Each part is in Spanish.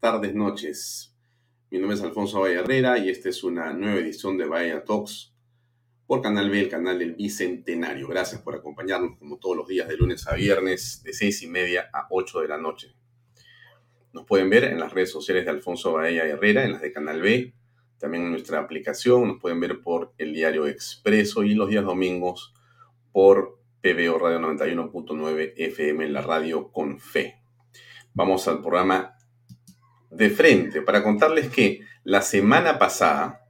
tardes, noches. Mi nombre es Alfonso Valle Herrera y esta es una nueva edición de Vaya Talks por Canal B, el canal del Bicentenario. Gracias por acompañarnos como todos los días de lunes a viernes de seis y media a 8 de la noche. Nos pueden ver en las redes sociales de Alfonso Bahía Herrera, en las de Canal B, también en nuestra aplicación. Nos pueden ver por el diario Expreso y los días domingos por PBO Radio 91.9 FM la radio con fe. Vamos al programa de frente para contarles que la semana pasada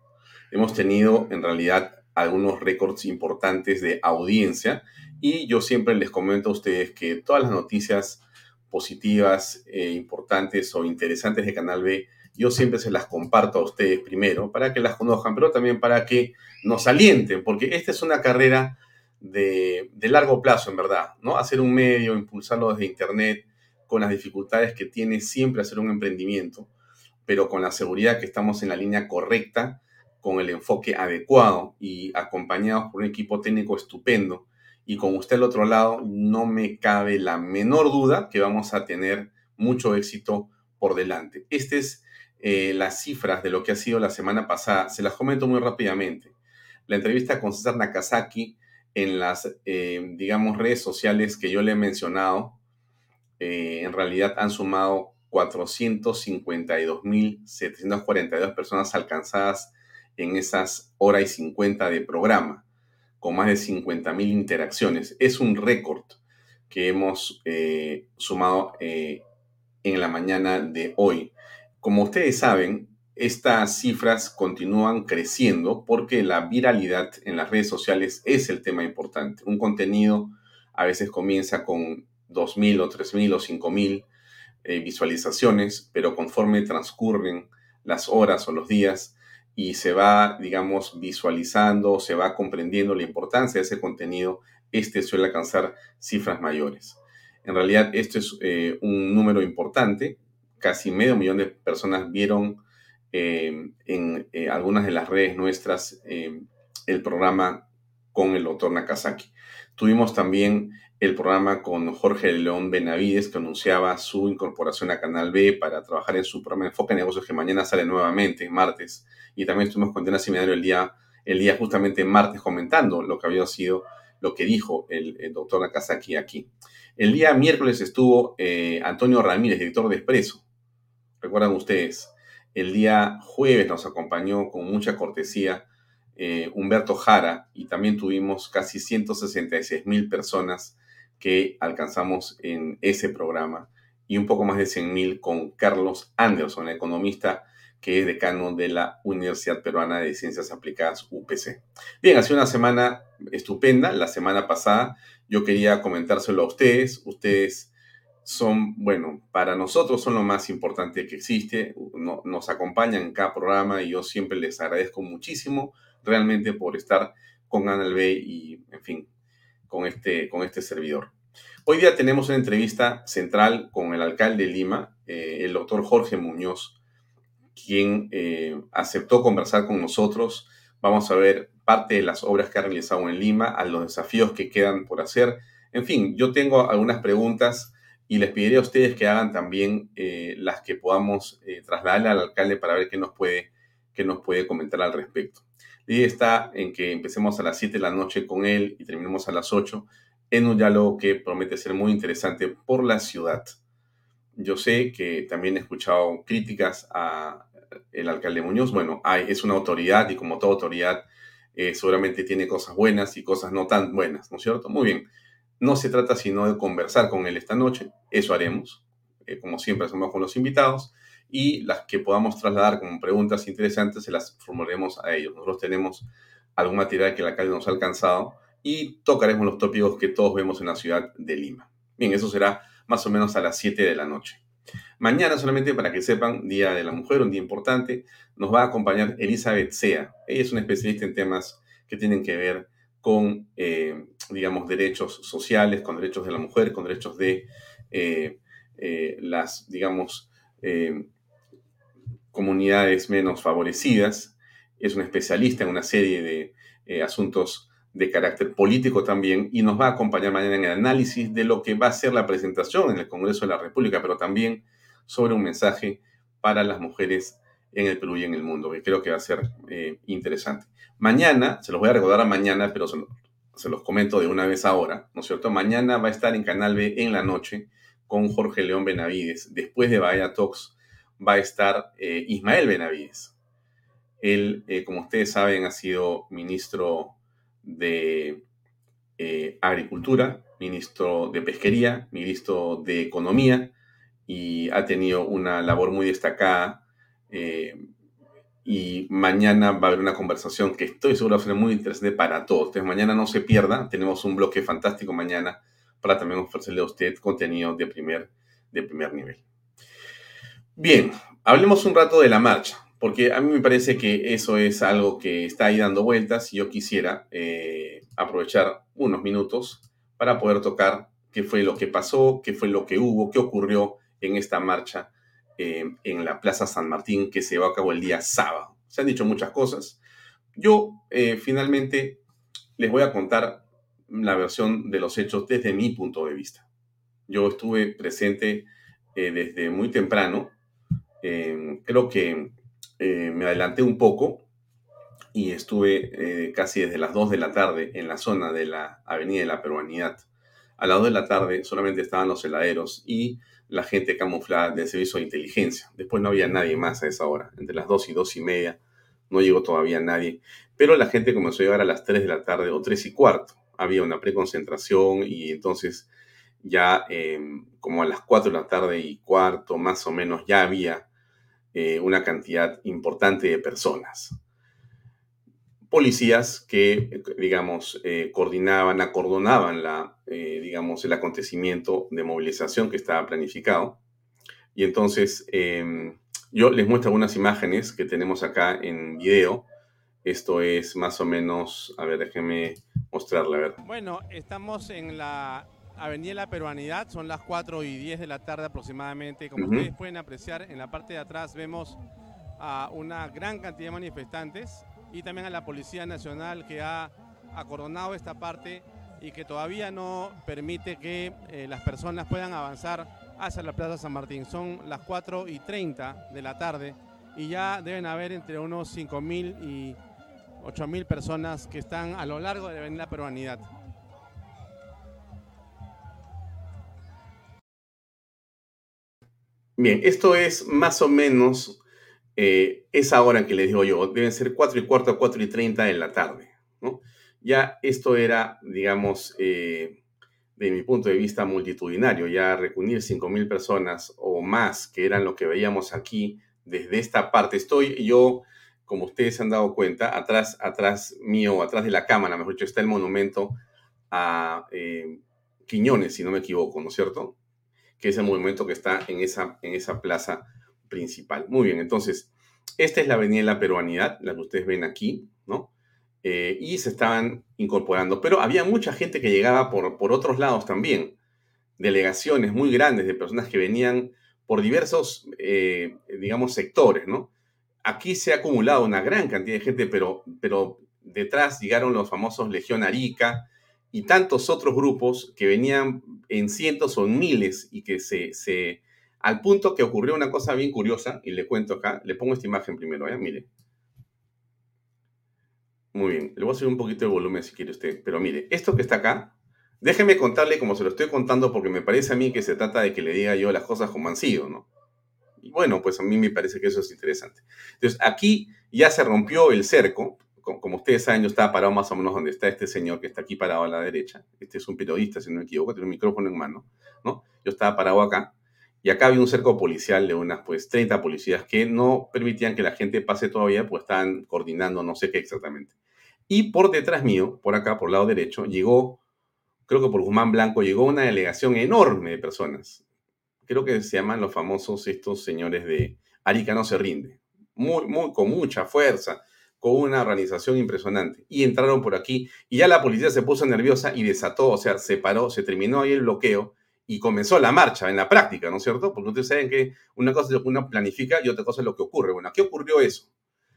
hemos tenido en realidad algunos récords importantes de audiencia y yo siempre les comento a ustedes que todas las noticias positivas, eh, importantes o interesantes de Canal B, yo siempre se las comparto a ustedes primero para que las conozcan, pero también para que nos alienten, porque esta es una carrera de, de largo plazo, en verdad, ¿no? Hacer un medio, impulsarlo desde Internet, con las dificultades que tiene siempre hacer un emprendimiento, pero con la seguridad que estamos en la línea correcta, con el enfoque adecuado y acompañados por un equipo técnico estupendo. Y con usted al otro lado, no me cabe la menor duda que vamos a tener mucho éxito por delante. Estas es eh, las cifras de lo que ha sido la semana pasada. Se las comento muy rápidamente. La entrevista con César Nakazaki en las, eh, digamos, redes sociales que yo le he mencionado, eh, en realidad han sumado 452.742 personas alcanzadas en esas horas y 50 de programa, con más de 50.000 interacciones. Es un récord que hemos eh, sumado eh, en la mañana de hoy. Como ustedes saben, estas cifras continúan creciendo porque la viralidad en las redes sociales es el tema importante. Un contenido a veces comienza con 2.000 o 3.000 o 5.000 eh, visualizaciones, pero conforme transcurren las horas o los días y se va, digamos, visualizando, se va comprendiendo la importancia de ese contenido, este suele alcanzar cifras mayores. En realidad, esto es eh, un número importante. Casi medio millón de personas vieron eh, en algunas de las redes nuestras el programa con el doctor Nakazaki. Tuvimos también el programa con Jorge León Benavides, que anunciaba su incorporación a Canal B para trabajar en su programa Enfoque de Negocios, que mañana sale nuevamente, martes. Y también estuvimos con Diana Seminario el día, el día justamente martes comentando lo que había sido, lo que dijo el, doctor Nakazaki aquí. El día miércoles estuvo eh, Antonio Ramírez, director de Expreso. Recuerdan ustedes, el día jueves nos acompañó con mucha cortesía eh, Humberto Jara y también tuvimos casi 166 mil personas que alcanzamos en ese programa y un poco más de 100.000 con Carlos Anderson, economista que es decano de la Universidad Peruana de Ciencias Aplicadas UPC. Bien, ha sido una semana estupenda. La semana pasada yo quería comentárselo a ustedes. Ustedes son, bueno, para nosotros son lo más importante que existe. nos acompañan en cada programa y yo siempre les agradezco muchísimo realmente por estar con Anal B y, en fin, con este, con este servidor. Hoy día tenemos una entrevista central con el alcalde de Lima, eh, el doctor Jorge Muñoz, quien eh, aceptó conversar con nosotros. Vamos a ver parte de las obras que ha realizado en Lima, a los desafíos que quedan por hacer. En fin, yo tengo algunas preguntas y les pediré a ustedes que hagan también eh, las que podamos trasladarle al alcalde para ver qué nos puede, qué nos puede comentar al respecto. La idea está en que empecemos a las 7 de la noche con él y terminemos a las 8 en un diálogo que promete ser muy interesante por la ciudad. Yo sé que también he escuchado críticas a el alcalde Muñoz. Bueno, hay, es una autoridad y como toda autoridad eh, seguramente tiene cosas buenas y cosas no tan buenas, ¿no es cierto? Muy bien. No se trata sino de conversar con él esta noche. Eso haremos. Eh, como siempre hacemos con los invitados. Y las que podamos trasladar como preguntas interesantes se las formularemos a ellos. Nosotros tenemos algún material que el alcalde nos ha alcanzado y tocaremos los tópicos que todos vemos en la ciudad de Lima. Bien, eso será más o menos a las 7 de la noche. Mañana, solamente para que sepan, Día de la Mujer, un día importante, nos va a acompañar Elizabeth Sea. Ella es una especialista en temas que tienen que ver con, eh, digamos, derechos sociales, con derechos de la mujer, con derechos de eh, eh, las, digamos, comunidades menos favorecidas. Es una especialista en una serie de asuntos de carácter político también y nos va a acompañar mañana en el análisis de lo que va a ser la presentación en el Congreso de la República, pero también sobre un mensaje para las mujeres en el Perú y en el mundo, que creo que va a ser eh, interesante. Mañana, se los voy a recordar a mañana, pero se, los comento de una vez ahora, ¿no es cierto? Mañana va a estar en Canal B en la noche con Jorge León Benavides. Después de Bahía Talks va a estar eh, Ismael Benavides. Él, eh, como ustedes saben, ha sido ministro de eh, Agricultura, ministro de Pesquería, ministro de Economía y ha tenido una labor muy destacada. Y mañana va a haber una conversación que estoy seguro va muy interesante para todos. Entonces, mañana no se pierda, tenemos un bloque fantástico mañana para también ofrecerle a usted contenido de primer, de primer nivel. Bien, hablemos un rato de la marcha porque a mí me parece que eso es algo que está ahí dando vueltas y yo quisiera eh, aprovechar unos minutos para poder tocar qué fue lo que pasó, qué fue lo que hubo, qué ocurrió en esta marcha eh, en la Plaza San Martín que se llevó a cabo el día sábado. Se han dicho muchas cosas. Yo eh, finalmente les voy a contar la versión de los hechos desde mi punto de vista. Yo estuve presente desde muy temprano. Creo que eh, me adelanté un poco y estuve eh, casi desde las 2 de la tarde en la zona de la Avenida de la Peruanidad. A las 2 de la tarde solamente estaban los heladeros y la gente camuflada del servicio de inteligencia. Después no había nadie más a esa hora. Entre las 2 y 2 y media no llegó todavía nadie. Pero la gente comenzó a llegar a las 3 de la tarde o 3 y cuarto. Había una preconcentración y entonces ya em, como a las 4 de la tarde y cuarto más o menos ya había eh, una cantidad importante de personas. Policías que, digamos, eh, coordinaban, acordonaban la, eh, digamos, el acontecimiento de movilización que estaba planificado. Y entonces em, yo les muestro algunas imágenes que tenemos acá en video. Esto es más o menos, a ver, déjenme mostrarla, a ver. Bueno, estamos en la Avenida La Peruanidad, son las 4 y 10 de la tarde aproximadamente. Como ustedes pueden apreciar, en la parte de atrás vemos a una gran cantidad de manifestantes y también a la Policía Nacional que ha acordonado esta parte y que todavía no permite que eh, las personas puedan avanzar hacia la Plaza San Martín. Son las 4 y 30 de la tarde y ya deben haber entre unos 5.000 y 8.000 personas que están a lo largo de la Avenida Peruanidad. Bien, esto es más o menos eh, esa hora que les digo yo, deben ser 4 y cuarto a 4 y 30 de la tarde. ¿no? Ya esto era, digamos, eh, de mi punto de vista multitudinario, ya reunir 5.000 personas o más, que eran lo que veíamos aquí desde esta parte. Estoy yo, como ustedes se han dado cuenta, atrás, atrás mío, atrás de la cámara, mejor dicho, está el monumento a eh, Quiñones, si no me equivoco, ¿no es cierto? Que es el movimiento que está en esa, en esa plaza principal. Muy bien, entonces, esta es la avenida de la peruanidad, la que ustedes ven aquí, ¿no? Eh, y se estaban incorporando, pero había mucha gente que llegaba por, por otros lados también, delegaciones muy grandes de personas que venían por diversos, eh, digamos, sectores, ¿no? aquí se ha acumulado una gran cantidad de gente, pero, pero detrás llegaron los famosos Legión Arica y tantos otros grupos que venían en cientos o en miles y que se, se al punto que ocurrió una cosa bien curiosa, y le cuento acá, le pongo esta imagen primero, ¿eh? mire. Muy bien, le voy a subir un poquito de volumen si quiere usted, pero mire, esto que está acá, déjeme contarle como se lo estoy contando porque me parece a mí que se trata de que le diga yo las cosas como han sido, ¿no? Y bueno, pues a mí me parece que eso es interesante. Entonces, aquí ya se rompió el cerco, como ustedes saben, yo estaba parado más o menos donde está este señor que está aquí parado a la derecha. Este es un periodista, si no me equivoco, tiene un micrófono en mano, ¿no? Yo estaba parado acá y acá había un cerco policial de unas pues 30 policías que no permitían que la gente pase todavía, pues estaban coordinando no sé qué exactamente. Y por detrás mío, por acá, por el lado derecho, llegó, creo que por Guzmán Blanco, llegó una delegación enorme de personas. Creo que se llaman los famosos estos señores de Arica no se rinde. Muy, muy, con mucha fuerza, con una organización impresionante. Y entraron por aquí y ya la policía se puso nerviosa y desató, o sea, se paró, se terminó ahí el bloqueo y comenzó la marcha en la práctica, ¿no es cierto? Porque ustedes saben que una cosa es lo que uno planifica y otra cosa es lo que ocurre. Bueno, ¿qué ocurrió eso?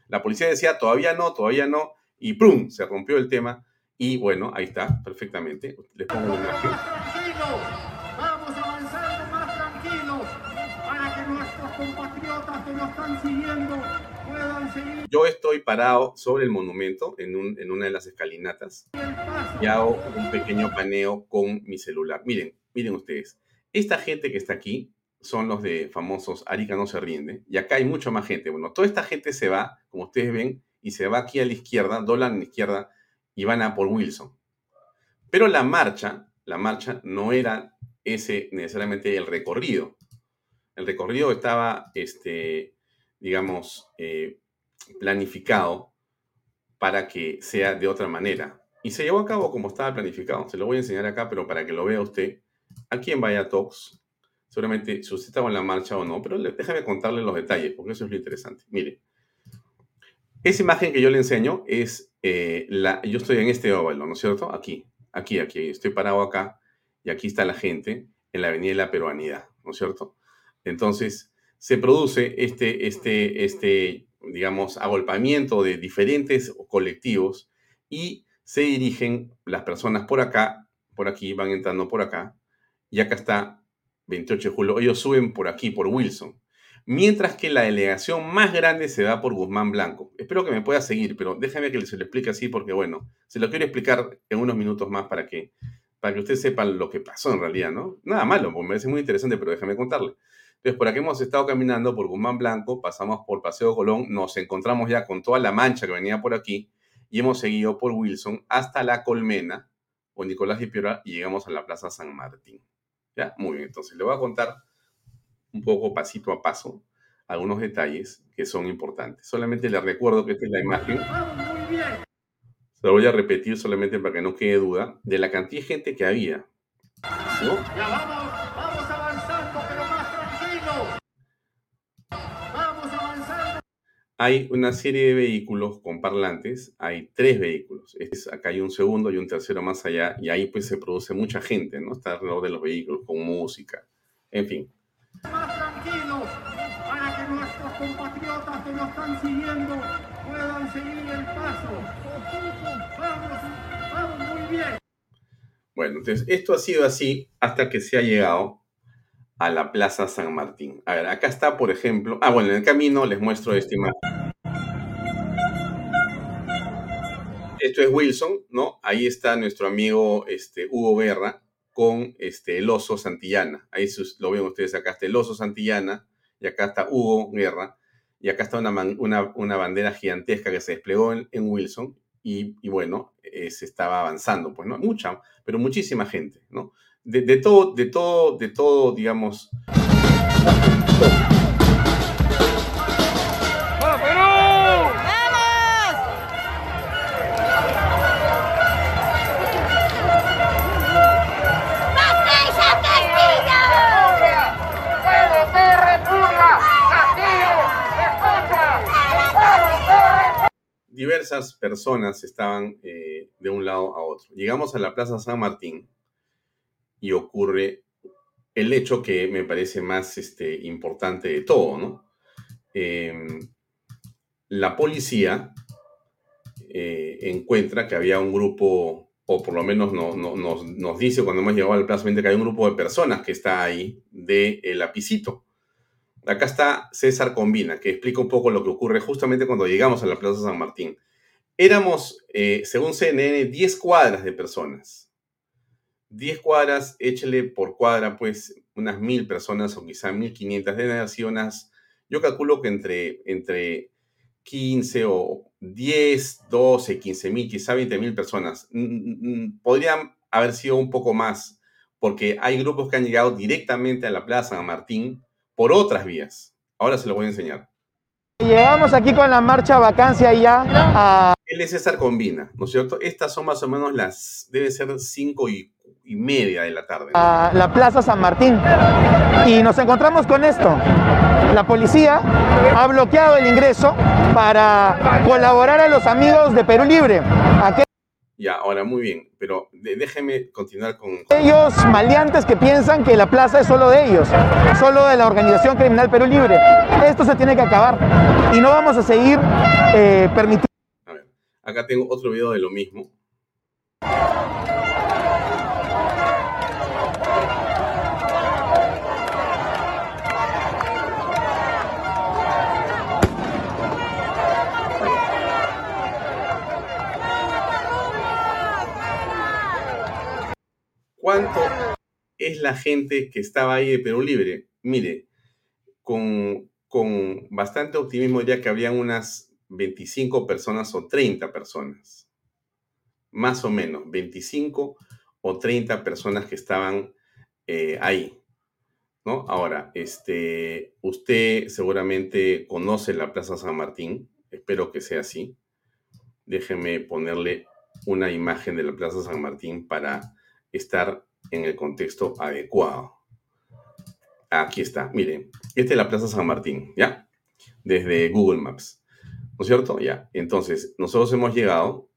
La policía decía, todavía no, todavía no, y ¡prum! Se rompió el tema y bueno, ahí está, perfectamente. Les pongo la compatriotas que nos están siguiendo puedan seguir. Yo estoy parado sobre el monumento en, un, en una de las escalinatas y hago un pequeño paneo con mi celular. Miren, miren ustedes, esta gente que está aquí son los de famosos Arica no se rinde y acá hay mucha más gente. Bueno, toda esta gente se va, como ustedes ven, y se va aquí a la izquierda, doblan a la izquierda y van a por Wilson. Pero la marcha, la marcha no era ese necesariamente el recorrido. El recorrido estaba, este, digamos, eh, planificado para que sea de otra manera. Y se llevó a cabo como estaba planificado. Se lo voy a enseñar acá, pero para que lo vea usted, aquí en Vaya Talks, seguramente si usted estaba en la marcha o no, pero déjame contarle los detalles, porque eso es lo interesante. Mire, esa imagen que yo le enseño es eh, la. Yo estoy en este óvalo, ¿no es cierto? Aquí, aquí, aquí. Estoy parado acá y aquí está la gente en la Avenida de la Peruanidad, ¿no es cierto? Entonces, se produce este, este, este, digamos, agolpamiento de diferentes colectivos y se dirigen las personas por acá, por aquí, van entrando por acá, y acá está 28 de julio. Ellos suben por aquí, por Wilson mientras que la delegación más grande se da por Guzmán Blanco. Espero que me pueda seguir, pero déjame que se lo explique así porque, bueno, se lo quiero explicar en unos minutos más para que, para que usted sepa lo que pasó en realidad, ¿no? Nada malo, me parece muy interesante, pero déjame contarle. Entonces, por aquí hemos estado caminando por Guzmán Blanco, pasamos por Paseo Colón, nos encontramos ya con toda la mancha que venía por aquí y hemos seguido por Wilson hasta La Colmena o Nicolás de Piora y llegamos a la Plaza San Martín. ¿Ya? Muy bien, entonces le voy a contar un poco pasito a paso algunos detalles que son importantes. Solamente les recuerdo que esta es la imagen. Se lo voy a repetir solamente para que no quede duda de la cantidad de gente que había. ¿no? Hay una serie de vehículos con parlantes, hay tres vehículos. Es, acá hay un segundo y un tercero más allá, y ahí pues se produce mucha gente, ¿no? Está alrededor de los vehículos con música, en fin. Más tranquilos para que nuestros compatriotas que nos están siguiendo puedan seguir el paso. Vamos, vamos muy bien. Bueno, entonces esto ha sido así hasta que se ha llegado a la Plaza San Martín. A ver, acá está, por ejemplo. Ah, bueno, en el camino les muestro esta imagen. Esto es Wilson, ¿no? Ahí está nuestro amigo este, Hugo Guerra, con este, el oso Santillana. Ahí lo ven ustedes, acá está el oso Santillana y acá está Hugo Guerra y acá está una, una, bandera gigantesca que se desplegó en, Wilson y, bueno, eh, se estaba avanzando, pues, ¿no? Mucha, pero muchísima gente, ¿no? De, de todo, de todo, de todo, digamos... diversas personas estaban eh, de un lado a otro. Llegamos a la Plaza San Martín y ocurre el hecho que me parece más este, importante de todo, ¿no? Em, la policía eh, encuentra que había un grupo, o por lo menos no, nos, dice cuando hemos llegado al Plaza 20 que hay un grupo de personas que está ahí de el lapicito. Acá está César Combina, que explica un poco lo que ocurre justamente cuando llegamos a la Plaza San Martín. Éramos, eh, según CNN, 10 cuadras de personas. 10 cuadras, échele por cuadra, pues, unas mil personas o quizá 1500. Deben haber sido unas, yo calculo que entre, entre 15 o 10, 12, 15 mil, quizá 20 mil personas. Podrían haber sido un poco más, porque hay grupos que han llegado directamente a la Plaza San Martín por otras vías. Ahora se lo voy a enseñar. Llegamos aquí con la marcha vacancia ya a... Él es César Combina, ¿no es cierto? Estas son más o menos las, debe ser 5 y, media de la tarde. A la Plaza San Martín. Y nos encontramos con esto. La policía ha bloqueado el ingreso para colaborar a los amigos de Perú Libre. Ya, ahora muy bien, pero déjeme continuar con... Ellos maleantes que piensan que la plaza es solo de ellos, solo de la organización criminal Perú Libre. Esto se tiene que acabar y no vamos a seguir eh, permitiendo... A ver, acá tengo otro video de lo mismo. ¿Cuánto es la gente que estaba ahí de Perú Libre? Mire, con, con bastante optimismo diría que habían unas 25 personas o 30 personas. Más o menos, 25 o 30 personas que estaban eh, ahí. ¿no? Ahora, este, usted seguramente conoce la Plaza San Martín. Espero que sea así. Déjeme ponerle una imagen de la Plaza San Martín para estar en el contexto adecuado. Aquí está, miren, esta es la Plaza San Martín, ¿ya? Desde Google Maps, ¿no es cierto? Ya, entonces, nosotros hemos llegado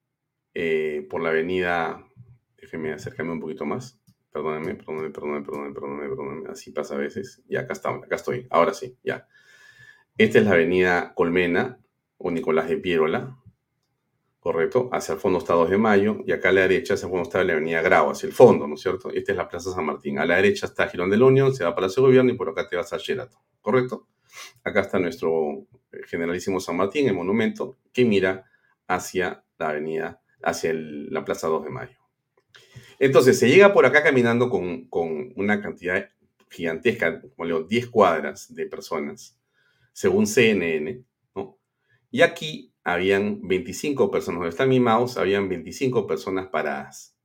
eh, por la avenida, déjenme acercarme un poquito más, perdónenme, perdónenme, perdónenme, perdónenme, perdónenme, perdónenme, así pasa a veces, ya acá está, acá estoy, ahora sí, ya. Esta es la avenida Colmena o Nicolás de Piérola, correcto, hacia el fondo está 2 de Mayo, y acá a la derecha hacia el fondo está la avenida Grau, hacia el fondo, ¿no es cierto? Esta es la Plaza San Martín. A la derecha está Girón de la Unión, se va para el Gobierno y por acá te vas a Sheraton, ¿correcto? Acá está nuestro eh, generalísimo San Martín, el monumento, que mira hacia la avenida, hacia la Plaza 2 de Mayo. Entonces, se llega por acá caminando con, con una cantidad gigantesca, como leo, 10 cuadras de personas, según CNN, ¿no? Y aquí habían 25 personas, donde está mi mouse, habían 25 personas paradas.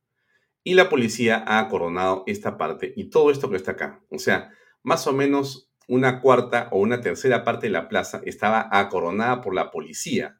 Y la policía ha coronado esta parte y todo esto que está acá. O sea, más o menos una cuarta o una tercera parte de la plaza estaba acoronada por la policía.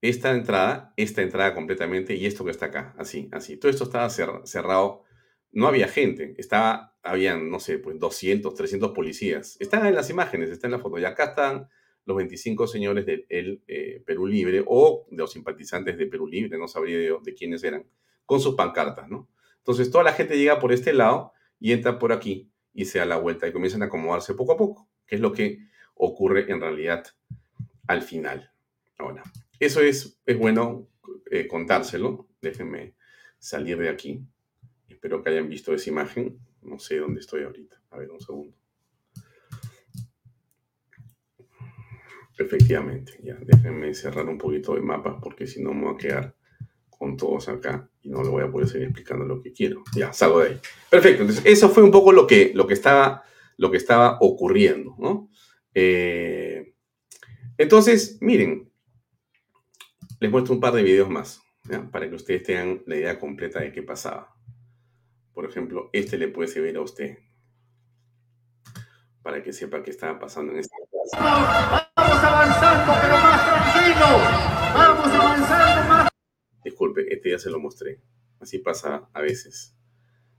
Esta entrada, esta entrada completamente y esto que está acá, así, así. Todo esto estaba cerrado. No había gente, estaba, habían, no sé, pues 200, 300 policías. Están en las imágenes, está en la foto. Y acá están los 25 señores del eh, Perú Libre o de los simpatizantes de Perú Libre, no sabría de, quiénes eran, con sus pancartas, ¿no? Entonces toda la gente llega por este lado y entra por aquí y se da la vuelta y comienzan a acomodarse poco a poco, que es lo que ocurre en realidad al final. Ahora, eso es, es bueno eh, contárselo. Déjenme salir de aquí. Espero que hayan visto esa imagen. No sé dónde estoy ahorita. A ver, un segundo. Efectivamente, ya, déjenme cerrar un poquito el mapa porque si no me voy a quedar con todos acá y no le voy a poder seguir explicando lo que quiero. Ya, salgo de ahí. Perfecto, entonces eso fue un poco lo que, lo que, estaba, lo que estaba ocurriendo, ¿no? Eh, entonces, miren, les muestro un par de videos más para que ustedes tengan la idea completa de qué pasaba. Por ejemplo, este le puede servir a usted para que sepa qué estaba pasando en esta casa. Avanzando, pero más tranquilo. Vamos avanzando más. Disculpe, este ya se lo mostré. Así pasa a veces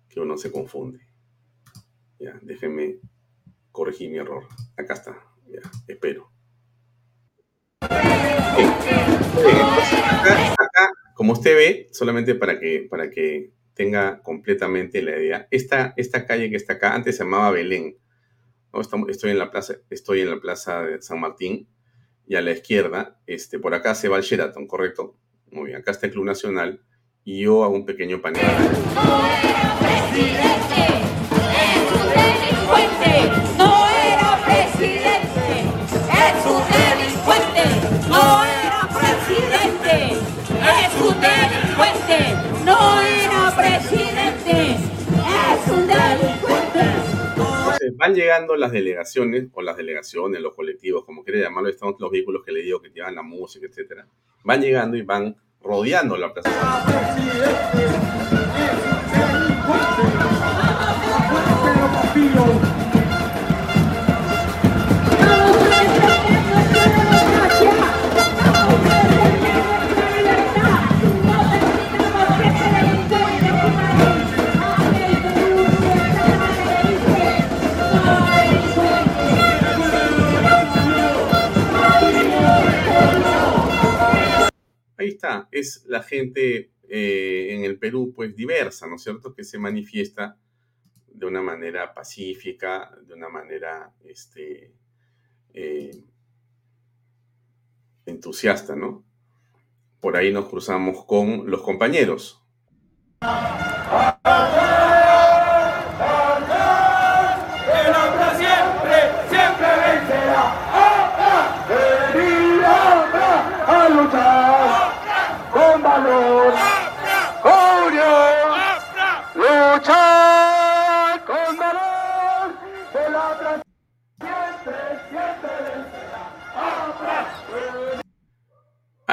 que uno se confunde. Ya, déjenme corregir mi error. Acá está. Ya, espero. acá, como usted ve, solamente para que, para que tenga completamente la idea, esta, esta calle que está acá antes se llamaba Belén estoy, en la plaza, estoy en la plaza de San Martín y a la izquierda, este, por acá se va el Sheraton, ¿correcto? Muy bien, acá está el Club Nacional y yo hago un pequeño panel. Presidente, es un delincuente. Van llegando las delegaciones, o las delegaciones, los colectivos, como quiera llamarlo, están los vehículos que le digo que llevan la música, etcétera. Van llegando y van rodeando la plaza. Ahí está, es la gente eh, en el Perú pues diversa, ¿no es cierto? Que se manifiesta de una manera pacífica, de una manera este, eh, entusiasta, ¿no? Por ahí nos cruzamos con los compañeros.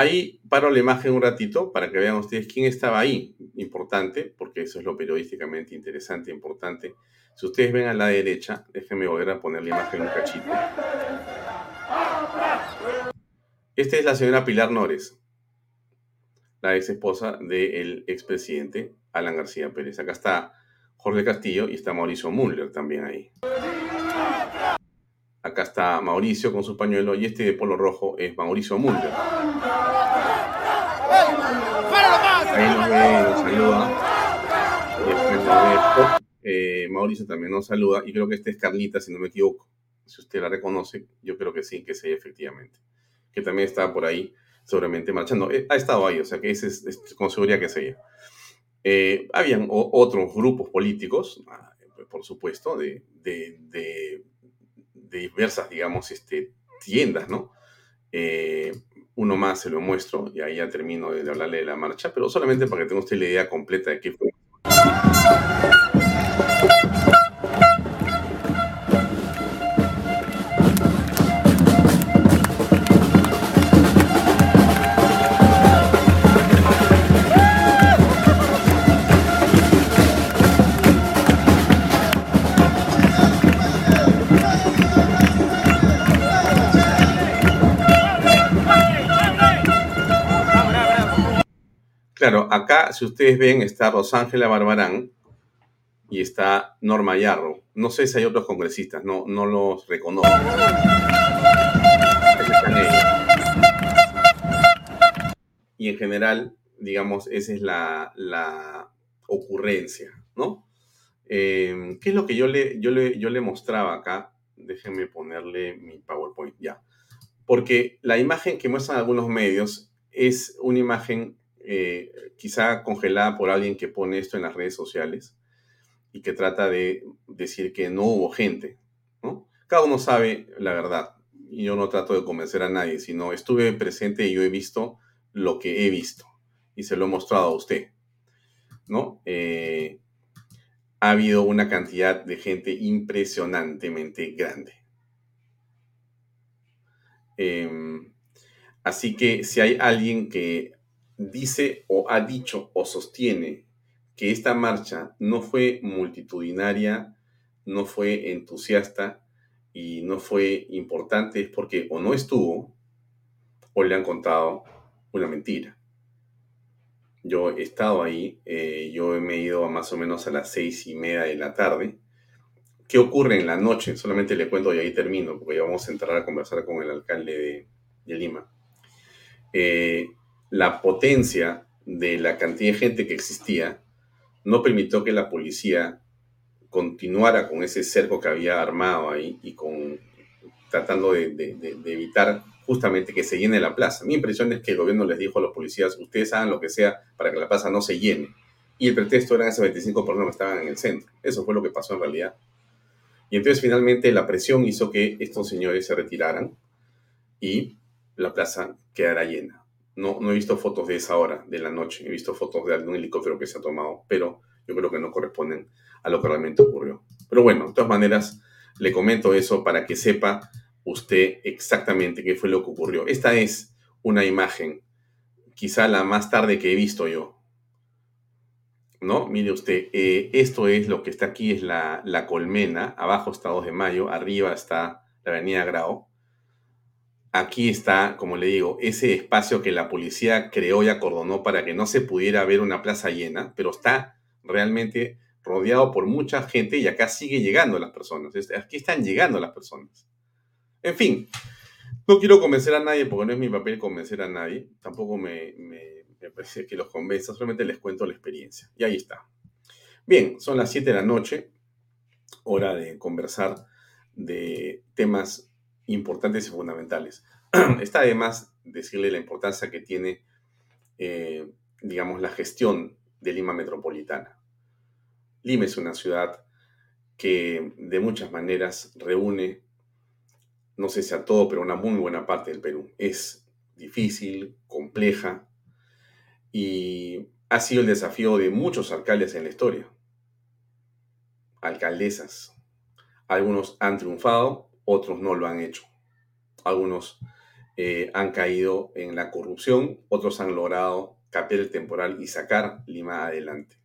Ahí paro la imagen un ratito para que vean ustedes quién estaba ahí. Importante, porque eso es lo periodísticamente interesante, importante. Si ustedes ven a la derecha, déjenme volver a poner la imagen un cachito. Esta es la señora Pilar Nores, la ex esposa del expresidente Alan García Pérez. Acá está Jorge Castillo y está Mauricio Müller también ahí. Acá está Mauricio con su pañuelo y este de polo rojo es Mauricio Müller. Ahí nos ve, nos saluda. Eh, Mauricio también nos saluda y creo que esta es Carlita, si no me equivoco. Si usted la reconoce, yo creo que sí, que sí, efectivamente. Que también está por ahí, seguramente marchando. Eh, ha estado ahí, o sea que es, con seguridad que es ella. Eh, habían otros grupos políticos, ah, por supuesto, de- de- de diversas, digamos, este, tiendas, ¿no? Eh, uno más se lo muestro y ahí ya termino de hablarle de la marcha, pero solamente para que tenga usted la idea completa de qué fue. Acá, si ustedes ven, está Rosángela Barbarán y está Norma Yarro. No sé si hay otros congresistas, no, no los reconozco. Y en general, digamos, esa es la, la ocurrencia, ¿no? Eh, ¿Qué es lo que yo le, yo, le, yo le mostraba acá? Déjenme ponerle mi PowerPoint, ya. Porque la imagen que muestran algunos medios es una imagen eh, quizá congelada por alguien que pone esto en las redes sociales y que trata de decir que no hubo gente, ¿no? Cada uno sabe la verdad. Yo no trato de convencer a nadie, sino estuve presente y yo he visto lo que he visto y se lo he mostrado a usted, ¿no? Eh, ha habido una cantidad de gente impresionantemente grande. Em, así que si hay alguien que dice o ha dicho o sostiene que esta marcha no fue multitudinaria, no fue entusiasta y no fue importante, es porque o no estuvo o le han contado una mentira. Yo he estado ahí, eh, yo me he ido a más o menos a las seis y media de la tarde. ¿Qué ocurre en la noche? Solamente le cuento y ahí termino, porque ya vamos a entrar a conversar con el alcalde de, Lima. Eh, la potencia de la cantidad de gente que existía no permitió que la policía continuara con ese cerco que había armado ahí y con tratando de, evitar justamente que se llene la plaza. Mi impresión es que el gobierno les dijo a los policías, ustedes hagan lo que sea para que la plaza no se llene. Y el pretexto eran esos 25 personas que estaban en el centro. Eso fue lo que pasó en realidad. Y entonces finalmente la presión hizo que estos señores se retiraran y la plaza quedara llena. No, he visto fotos de esa hora de la noche, he visto fotos de algún helicóptero que se ha tomado, pero yo creo que no corresponden a lo que realmente ocurrió. Pero bueno, de todas maneras, le comento eso para que sepa usted exactamente qué fue lo que ocurrió. Esta es una imagen, quizá la más tarde que he visto yo. ¿No? Mire usted, eh, esto es lo que está aquí, es la, la colmena, abajo está 2 de mayo, arriba está la avenida Grau. Aquí está, como le digo, ese espacio que la policía creó y acordonó para que no se pudiera ver una plaza llena, pero está realmente rodeado por mucha gente y acá sigue llegando las personas. Aquí están llegando las personas. En fin, no quiero convencer a nadie porque no es mi papel convencer a nadie. Tampoco me, parece que los convenza, solamente les cuento la experiencia. Y ahí está. Bien, son las 7 de la noche, hora de conversar de temas importantes y fundamentales. Está además decirle la importancia que tiene, eh, digamos, la gestión de Lima Metropolitana. Lima es una ciudad que de muchas maneras reúne, no sé si a todo, pero una muy buena parte del Perú. Es difícil, compleja y ha sido el desafío de muchos alcaldes en la historia. Alcaldesas. Algunos han triunfado, otros no lo han hecho. Algunos eh, han caído en la corrupción, otros han logrado capear el temporal y sacar Lima adelante.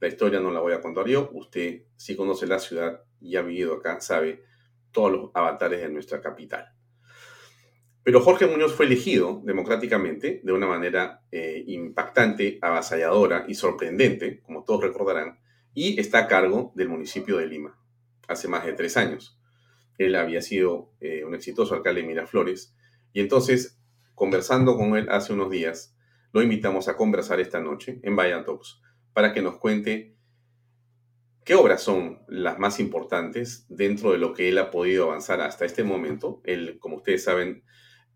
La historia no la voy a contar yo. Usted, si conoce la ciudad y ha vivido acá, sabe todos los avatares de nuestra capital. Pero Jorge Muñoz fue elegido democráticamente de una manera eh, impactante, avasalladora y sorprendente, como todos recordarán, y está a cargo del municipio de Lima hace más de tres años. Él había sido eh, un exitoso alcalde de Miraflores y entonces, conversando con él hace unos días, lo invitamos a conversar esta noche en Vaya Talks para que nos cuente qué obras son las más importantes dentro de lo que él ha podido avanzar hasta este momento. Él, como ustedes saben,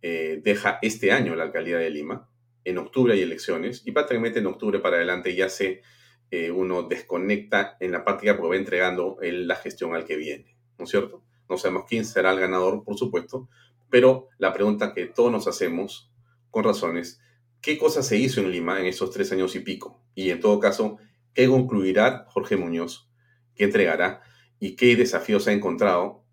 eh, deja este año la alcaldía de Lima. En octubre hay elecciones y prácticamente en octubre para adelante ya se eh, uno desconecta en la práctica porque va entregando la gestión al que viene, ¿no es cierto? No sabemos quién será el ganador, por supuesto, pero la pregunta que todos nos hacemos con razones qué cosa se hizo en Lima en esos tres años y pico. Y en todo caso, qué concluirá Jorge Muñoz, qué entregará y qué desafíos ha encontrado,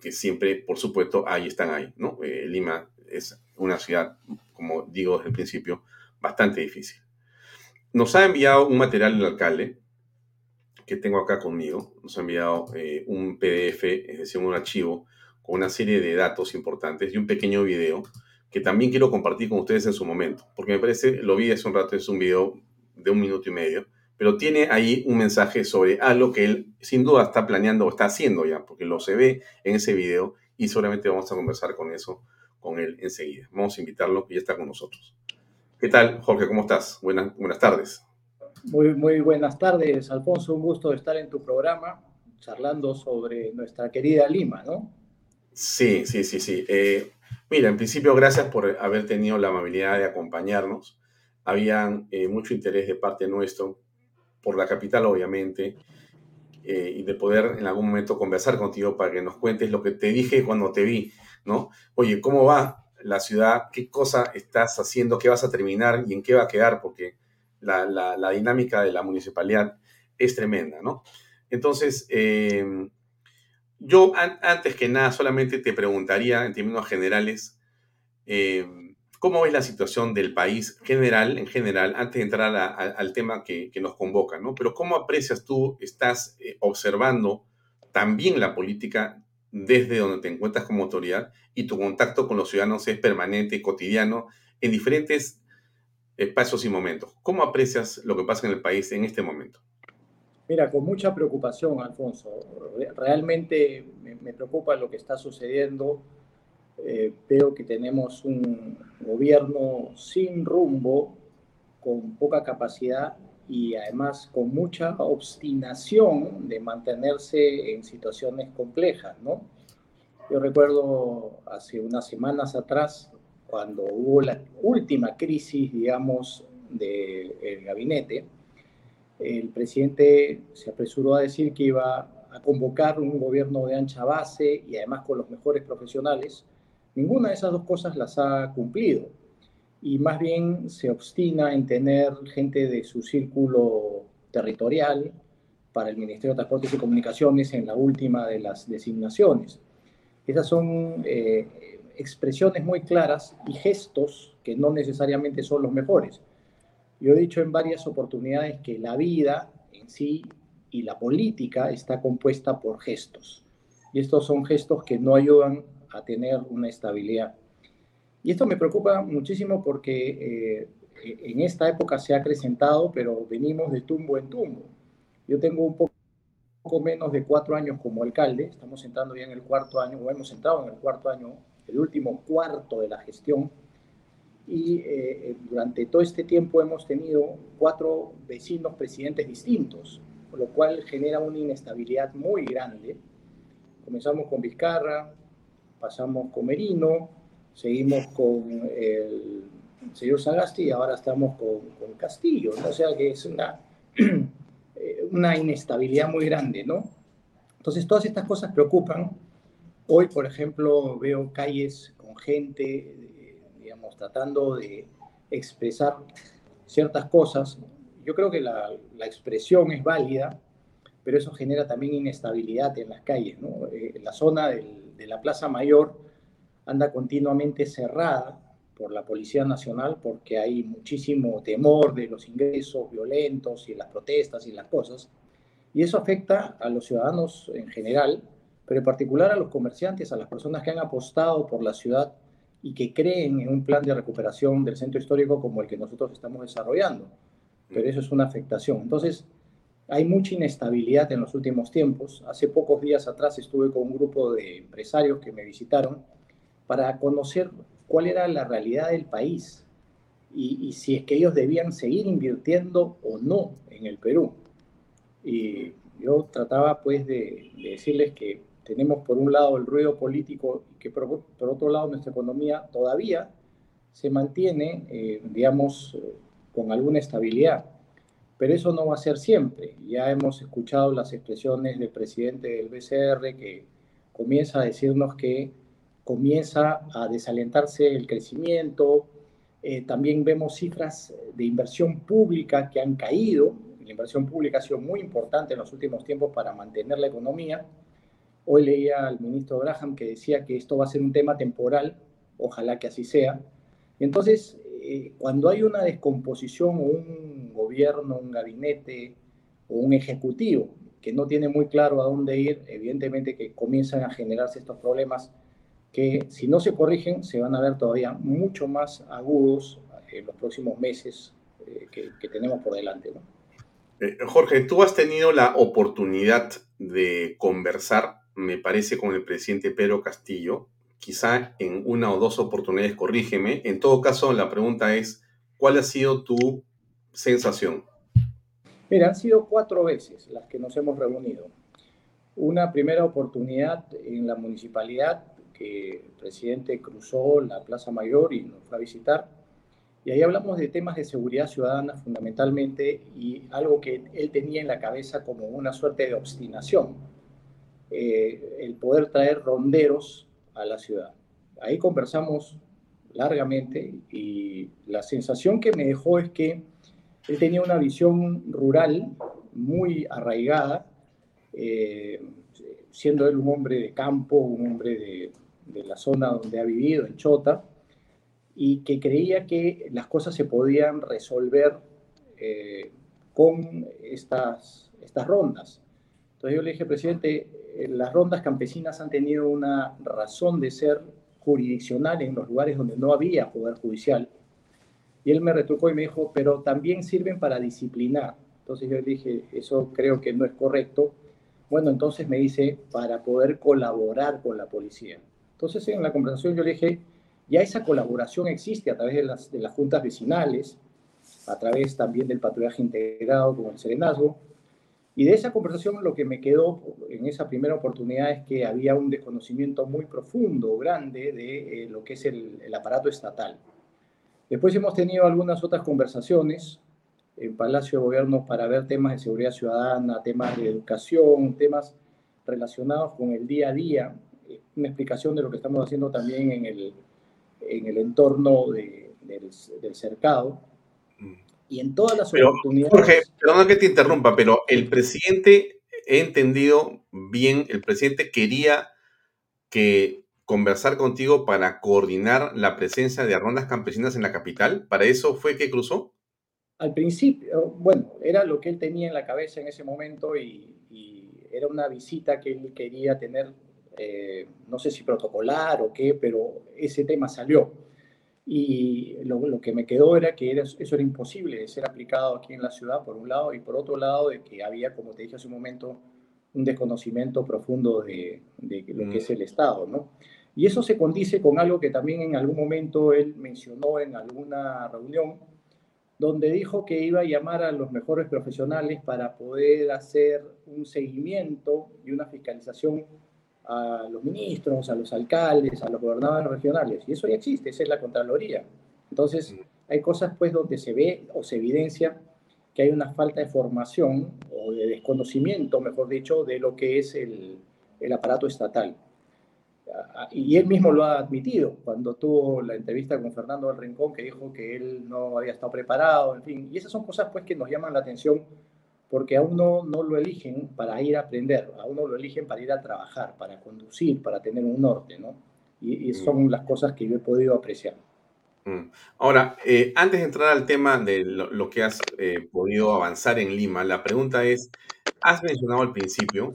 que siempre, por supuesto, ahí están ahí. ¿no? Eh, Lima es una ciudad, como digo desde el principio, bastante difícil. Nos ha enviado un material el alcalde, que tengo acá conmigo. Nos ha enviado eh, un PDF, es decir, un archivo con una serie de datos importantes y un pequeño video que también quiero compartir con ustedes en su momento, porque me parece, lo vi hace un rato, es un video de un minuto y medio, pero tiene ahí un mensaje sobre algo que él sin duda está planeando o está haciendo ya, porque lo se ve en ese video y seguramente vamos a conversar con eso con él enseguida. Vamos a invitarlo, que ya está con nosotros. ¿Qué tal, Jorge? ¿Cómo estás? Buenas, buenas tardes. Muy, muy buenas tardes, Alfonso. Un gusto estar en tu programa charlando sobre nuestra querida Lima, ¿no? Sí, sí, sí, sí. Eh, Mira, en principio, gracias por haber tenido la amabilidad de acompañarnos. Había eh, mucho interés de parte nuestro por la capital, obviamente, eh, y de poder en algún momento conversar contigo para que nos cuentes lo que te dije cuando te vi, ¿no? Oye, ¿cómo va la ciudad? ¿Qué cosa estás haciendo? ¿Qué vas a terminar? ¿Y en qué va a quedar? Porque la, la dinámica de la municipalidad es tremenda, ¿no? Entonces, eh, yo antes que nada solamente te preguntaría en términos generales, em, ¿cómo ves la situación del país general, en general, antes de entrar al tema que, nos convoca, ¿no? Pero ¿cómo aprecias tú, estás eh, observando también la política desde donde te encuentras como autoridad y tu contacto con los ciudadanos es permanente, cotidiano, en diferentes espacios y momentos? ¿Cómo aprecias lo que pasa en el país en este momento? Mira, con mucha preocupación, Alfonso. Realmente me, preocupa lo que está sucediendo. Eh, veo que tenemos un gobierno sin rumbo, con poca capacidad y además con mucha obstinación de mantenerse en situaciones complejas, ¿no? Yo recuerdo hace unas semanas atrás, cuando hubo la última crisis, digamos, del gabinete, el presidente se apresuró a decir que iba a convocar un gobierno de ancha base y además con los mejores profesionales. Ninguna de esas dos cosas las ha cumplido y más bien se obstina en tener gente de su círculo territorial para el Ministerio de Transportes y Comunicaciones en la última de las designaciones. Esas son eh, expresiones muy claras y gestos que no necesariamente son los mejores. Yo he dicho en varias oportunidades que la vida en sí y la política está compuesta por gestos. Y estos son gestos que no ayudan a tener una estabilidad. Y esto me preocupa muchísimo porque eh, en esta época se ha acrecentado, pero venimos de tumbo en tumbo. Yo tengo un poco, menos de cuatro años como alcalde, estamos entrando ya en el cuarto año, o hemos entrado en el cuarto año, el último cuarto de la gestión, y eh, eh, durante todo este tiempo hemos tenido cuatro vecinos presidentes distintos, lo cual genera una inestabilidad muy grande. Comenzamos con Vizcarra, pasamos con Merino, seguimos con el señor Sagasti y ahora estamos con, con Castillo, ¿no? o sea que es una, una inestabilidad muy grande, ¿no? Entonces todas estas cosas preocupan. Hoy, por ejemplo, veo calles con gente, digamos, tratando de expresar ciertas cosas. Yo creo que la, expresión es válida, pero eso genera también inestabilidad en las calles. Eh, la zona de la Plaza Mayor anda continuamente cerrada por la Policía Nacional porque hay muchísimo temor de los ingresos violentos y las protestas y las cosas. Y eso afecta a los ciudadanos en general, pero en particular a los comerciantes, a las personas que han apostado por la ciudad y que creen en un plan de recuperación del centro histórico como el que nosotros estamos desarrollando. Pero eso es una afectación. Entonces, hay mucha inestabilidad en los últimos tiempos. Hace pocos días atrás estuve con un grupo de empresarios que me visitaron para conocer cuál era la realidad del país y, si es que ellos debían seguir invirtiendo o no en el Perú. Y yo trataba pues de, decirles que tenemos por un lado el ruido político y que por, otro lado nuestra economía todavía se mantiene, eh, digamos, con alguna estabilidad. Pero eso no va a ser siempre. Ya hemos escuchado las expresiones del presidente del BCR que comienza a decirnos que comienza a desalentarse el crecimiento. Eh, también vemos cifras de inversión pública que han caído. La inversión pública ha sido muy importante en los últimos tiempos para mantener la economía. Hoy leía al ministro Graham que decía que esto va a ser un tema temporal, ojalá que así sea. Y entonces, eh, cuando hay una descomposición o un gobierno, un gabinete o un ejecutivo que no tiene muy claro a dónde ir, evidentemente que comienzan a generarse estos problemas que si no se corrigen se van a ver todavía mucho más agudos en los próximos meses eh, que, tenemos por delante. Eh, Jorge, tú has tenido la oportunidad de conversar, me parece, con el presidente Pedro Castillo, quizá en una o dos oportunidades, corrígeme. En todo caso, la pregunta es, ¿cuál ha sido tu sensación? Mira, han sido cuatro veces las que nos hemos reunido. Una primera oportunidad en la municipalidad que el presidente cruzó la Plaza Mayor y nos fue a visitar. Y ahí hablamos de temas de seguridad ciudadana fundamentalmente y algo que él tenía en la cabeza como una suerte de obstinación, eh, el poder traer ronderos a la ciudad. Ahí conversamos largamente y la sensación que me dejó es que él tenía una visión rural muy arraigada, eh, siendo él un hombre de campo, un hombre de, la zona donde ha vivido, en Chota, y que creía que las cosas se podían resolver eh, con estas, estas rondas. Entonces yo le dije, presidente, eh, las rondas campesinas han tenido una razón de ser jurisdiccional en los lugares donde no había poder judicial. Y él me retrucó y me dijo, pero también sirven para disciplinar. Entonces yo le dije, eso creo que no es correcto. Bueno, entonces me dice, para poder colaborar con la policía. Entonces, en la conversación yo le dije, ya esa colaboración existe a través de las, de las juntas vecinales, a través también del patrullaje integrado con el serenazgo, Y de esa conversación lo que me quedó en esa primera oportunidad es que había un desconocimiento muy profundo, grande, de eh, lo que es el, aparato estatal. Después hemos tenido algunas otras conversaciones en Palacio de Gobierno para ver temas de seguridad ciudadana, temas de educación, temas relacionados con el día a día, eh, una explicación de lo que estamos haciendo también en el, en el entorno de, del, del cercado y en todas las pero, oportunidades. Jorge, perdona que te interrumpa, pero el presidente, he entendido bien, el presidente quería que conversar contigo para coordinar la presencia de rondas campesinas en la capital. ¿Para eso fue que cruzó? Al principio, bueno, era lo que él tenía en la cabeza en ese momento y, y era una visita que él quería tener, eh, no sé si protocolar o qué, pero ese tema salió y lo, lo, que me quedó era que era, eso era imposible de ser aplicado aquí en la ciudad, por un lado, y por otro lado, de que había, como te dije hace un momento, un desconocimiento profundo de, de lo que es el Estado, ¿no? Y eso se condice con algo que también en algún momento él mencionó en alguna reunión, donde dijo que iba a llamar a los mejores profesionales para poder hacer un seguimiento y una fiscalización a los ministros, a los alcaldes, a los gobernadores regionales. Y eso ya existe, esa es la Contraloría. Entonces, hay cosas pues donde se ve o se evidencia que hay una falta de formación o de desconocimiento, mejor dicho, de lo que es el, el aparato estatal. Y él mismo lo ha admitido cuando tuvo la entrevista con Fernando del Rincón, que dijo que él no había estado preparado, en fin. Y esas son cosas pues que nos llaman la atención porque a uno no lo eligen para ir a aprender, a uno lo eligen para ir a trabajar, para conducir, para tener un norte, ¿no? Y, y son las cosas que yo he podido apreciar. Ahora, eh, antes de entrar al tema de lo, lo que has eh, podido avanzar en Lima, la pregunta es, has mencionado al principio,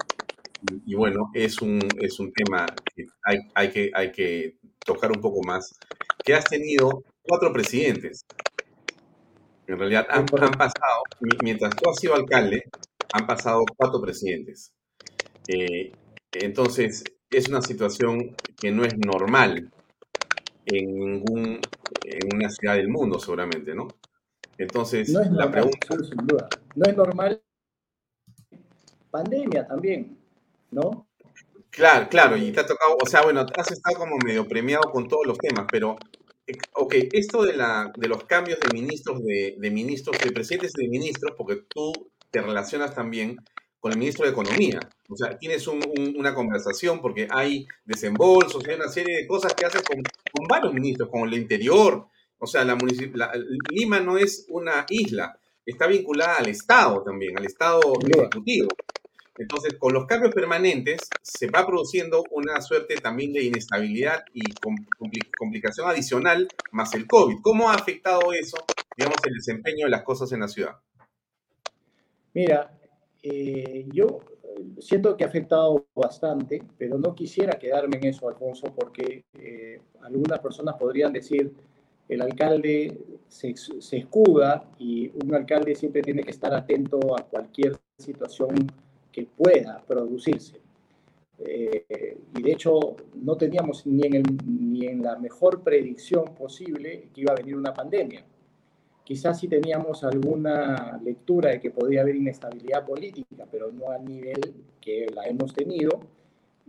y, y bueno, es un, es un tema que hay, hay que hay que tocar un poco más, que has tenido cuatro presidentes. En realidad han, han, pasado, mientras tú has sido alcalde, han pasado cuatro presidentes. Eh, entonces, es una situación que no es normal en ningún, en una ciudad del mundo, seguramente, ¿no? Entonces, no es la normal, pregunta... Sin duda. No es normal. Pandemia también, ¿no? Claro, claro, y te ha tocado, o sea, bueno, has estado como medio premiado con todos los temas, pero Ok, esto de, la, de los cambios de ministros, de, de ministros, de presidentes y de ministros, porque tú te relacionas también con el ministro de Economía. O sea, tienes un, un, una conversación porque hay desembolsos, hay una serie de cosas que haces con, con varios ministros, con el interior. O sea, la, la, Lima no es una isla, está vinculada al Estado también, al Estado ejecutivo. Entonces, con los cambios permanentes se va produciendo una suerte también de inestabilidad y complicación adicional más el COVID. ¿Cómo ha afectado eso, digamos, el desempeño de las cosas en la ciudad? Mira, eh, yo siento que ha afectado bastante, pero no quisiera quedarme en eso, Alfonso, porque eh, algunas personas podrían decir, el alcalde se, se escuda y un alcalde siempre tiene que estar atento a cualquier situación que pueda producirse. Eh, y de hecho no teníamos ni en, el, ni en la mejor predicción posible que iba a venir una pandemia. Quizás sí teníamos alguna lectura de que podía haber inestabilidad política, pero no al nivel que la hemos tenido,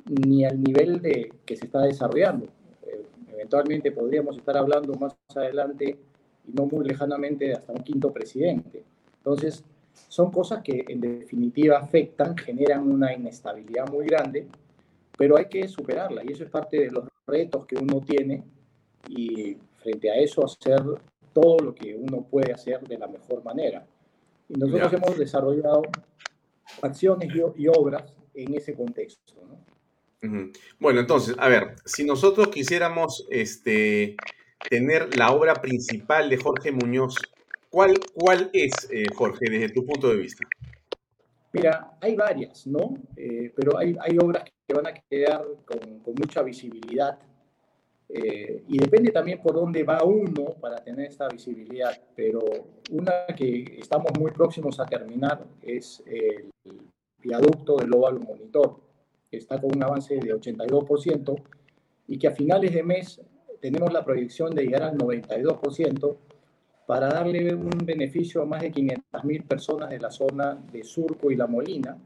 ni al nivel de que se está desarrollando. Eh, eventualmente podríamos estar hablando más adelante y no muy lejanamente de hasta un quinto presidente. Entonces, son cosas que en definitiva afectan, generan una inestabilidad muy grande, pero hay que superarla y eso es parte de los retos que uno tiene y frente a eso hacer todo lo que uno puede hacer de la mejor manera. Y nosotros hemos desarrollado acciones y, y, obras en ese contexto. ¿no? Uh -huh. Bueno, entonces, a ver, si nosotros quisiéramos este, tener la obra principal de Jorge Muñoz ¿Cuál, cuál es, eh, Jorge, desde tu punto de vista? Mira, hay varias, ¿no? Eh, pero hay, hay, obras que van a quedar con, con mucha visibilidad eh, y depende también por dónde va uno para tener esta visibilidad. Pero una que estamos muy próximos a terminar es el viaducto del óvalo monitor, que está con un avance de 82% y que a finales de mes tenemos la proyección de llegar al 92% para darle un beneficio a más de 500.000 personas de la zona de Surco y La Molina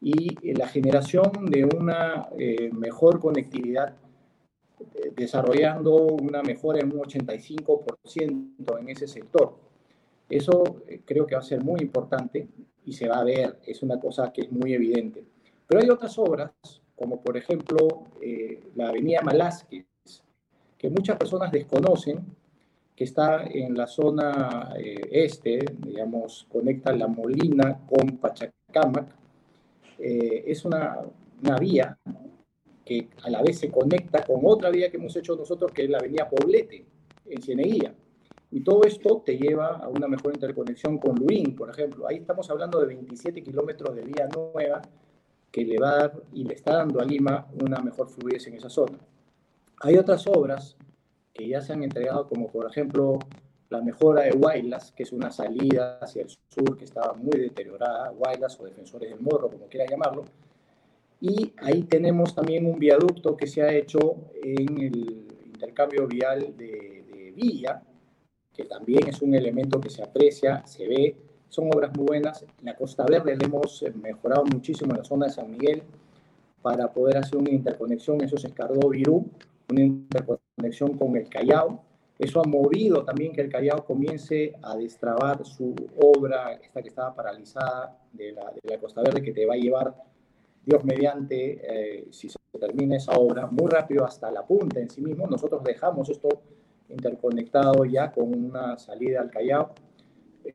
y la generación de una eh, mejor conectividad, eh, desarrollando una mejora en un 85% en ese sector. Eso eh, creo que va a ser muy importante y se va a ver, es una cosa que es muy evidente. Pero hay otras obras, como por ejemplo la avenida Malásquez, que muchas personas desconocen que está en la zona eh, este, digamos, conecta La Molina con Pachacamac. Eh, es una, una, vía que a la vez se conecta con otra vía que hemos hecho nosotros, que es la avenida Poblete, en Cieneguía. Y todo esto te lleva a una mejor interconexión con Luín, por ejemplo. Ahí estamos hablando de 27 kilómetros de vía nueva que le va a dar y le está dando a Lima una mejor fluidez en esa zona. Hay otras obras que ya se han entregado, como por ejemplo la mejora de Guaylas, que es una salida hacia el sur que estaba muy deteriorada, Guaylas o Defensores del Morro, como quiera llamarlo. Y ahí tenemos también un viaducto que se ha hecho en el intercambio vial de, de Villa, que también es un elemento que se aprecia, se ve, son obras muy buenas. La Costa Verde le hemos mejorado muchísimo en la zona de San Miguel para poder hacer una interconexión, eso es Escardó Virú, una interconexión con el Callao. Eso ha movido también que el Callao comience a destrabar su obra, esta que estaba paralizada de la, de la Costa Verde, que te va a llevar, Dios mediante, eh, si se termina esa obra, muy rápido hasta la punta en sí mismo. Nosotros dejamos esto interconectado ya con una salida al Callao.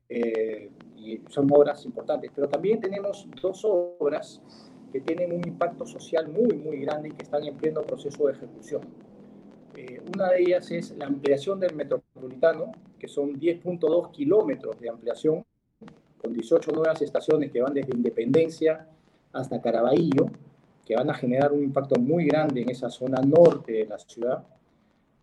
Eh, y son obras importantes, pero también tenemos dos obras que tienen un impacto social muy, muy grande y que están en pleno proceso de ejecución. Eh, una de ellas es la ampliación del metropolitano, que son 10.2 kilómetros de ampliación, con 18 nuevas estaciones que van desde Independencia hasta Caraballo, que van a generar un impacto muy grande en esa zona norte de la ciudad.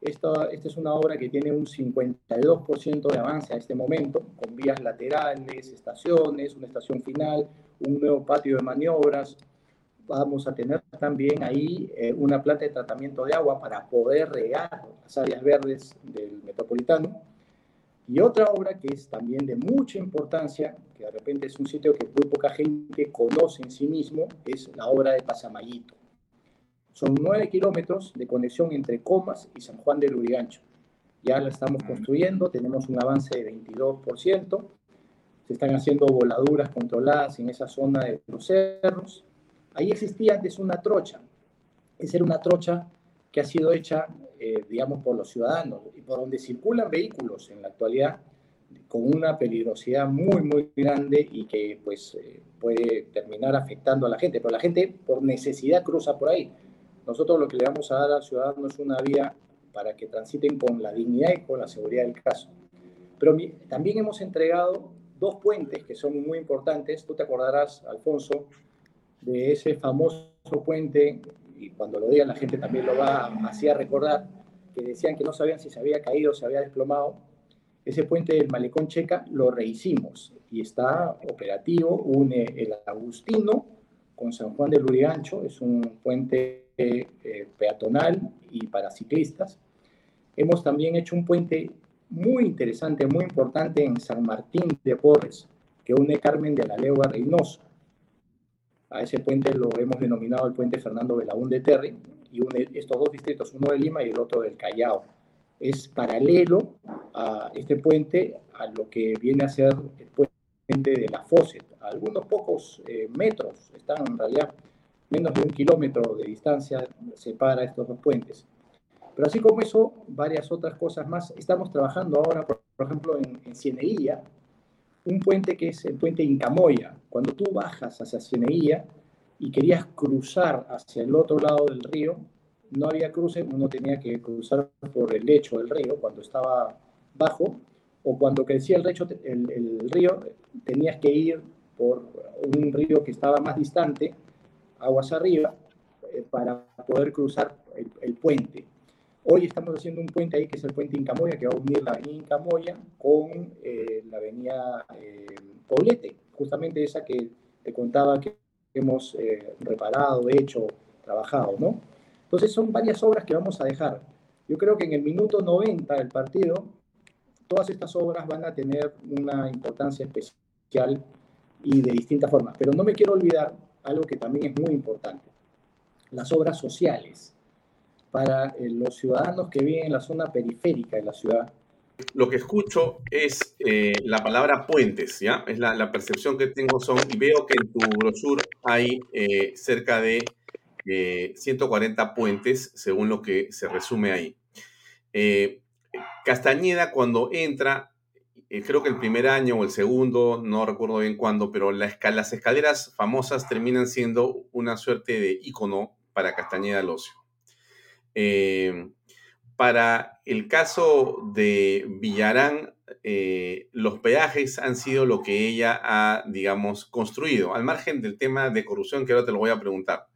Esta, esta es una obra que tiene un 52% de avance a este momento, con vías laterales, estaciones, una estación final, un nuevo patio de maniobras, vamos a tener también ahí eh, una planta de tratamiento de agua para poder regar las áreas verdes del metropolitano. Y otra obra que es también de mucha importancia, que de repente es un sitio que muy poca gente conoce en sí mismo, es la obra de Pasamayito. Son nueve kilómetros de conexión entre Comas y San Juan de Lurigancho. Ya la estamos construyendo, tenemos un avance de 22%, se están haciendo voladuras controladas en esa zona de los cerros, Ahí existía antes una trocha. Esa era una trocha que ha sido hecha, eh, digamos, por los ciudadanos y por donde circulan vehículos en la actualidad con una peligrosidad muy, muy grande y que pues eh, puede terminar afectando a la gente. Pero la gente por necesidad cruza por ahí. Nosotros lo que le vamos a dar al ciudadano es una vía para que transiten con la dignidad y con la seguridad del caso. Pero también hemos entregado dos puentes que son muy importantes. Tú te acordarás, Alfonso, de ese famoso puente, y cuando lo digan la gente también lo va así a recordar, que decían que no sabían si se había caído o se había desplomado, ese puente del Malecón Checa lo rehicimos y está operativo, une el Agustino con San Juan de Lurigancho, es un puente eh, peatonal y para ciclistas. Hemos también hecho un puente muy interesante, muy importante en San Martín de Porres, que une Carmen de la Legua Reynoso. A ese puente lo hemos denominado el puente Fernando Belaúnde Terry y une estos dos distritos, uno de Lima y el otro del Callao. Es paralelo a este puente a lo que viene a ser el puente de la Fosset. A algunos pocos eh, metros, están en realidad menos de un kilómetro de distancia, separa estos dos puentes. Pero así como eso, varias otras cosas más. Estamos trabajando ahora, por, ejemplo, en, en Cieneguilla, un puente que es el puente Incamoya. Cuando tú bajas hacia Cieneguilla y querías cruzar hacia el otro lado del río, no había cruce, uno tenía que cruzar por el lecho del río cuando estaba bajo, o cuando crecía el, lecho, el, río, tenías que ir por un río que estaba más distante, aguas arriba, eh, para poder cruzar el puente. Hoy estamos haciendo un puente ahí que es el puente Incamoya, que va a unir la avenida Incamoya con eh, la avenida eh, Poblete, justamente esa que te contaba que hemos eh, reparado, hecho, trabajado, ¿no? Entonces son varias obras que vamos a dejar. Yo creo que en el minuto 90 del partido todas estas obras van a tener una importancia especial y de distintas formas. Pero no me quiero olvidar algo que también es muy importante, las obras sociales para eh, los ciudadanos que viven en la zona periférica de la ciudad. Lo que escucho es eh, la palabra puentes, ¿ya? Es la, percepción que tengo son, y veo que en tu brochure hay eh, cerca de 140 puentes, según lo que se resume ahí. Castañeda cuando entra, creo que el primer año o el segundo, no recuerdo bien cuándo, pero las escaleras famosas terminan siendo una suerte de icono para Castañeda Locio. Eh, para el caso de Villarán, eh, los peajes han sido lo que ella ha, digamos, construido, al margen del tema de corrupción que ahora te lo voy a preguntar.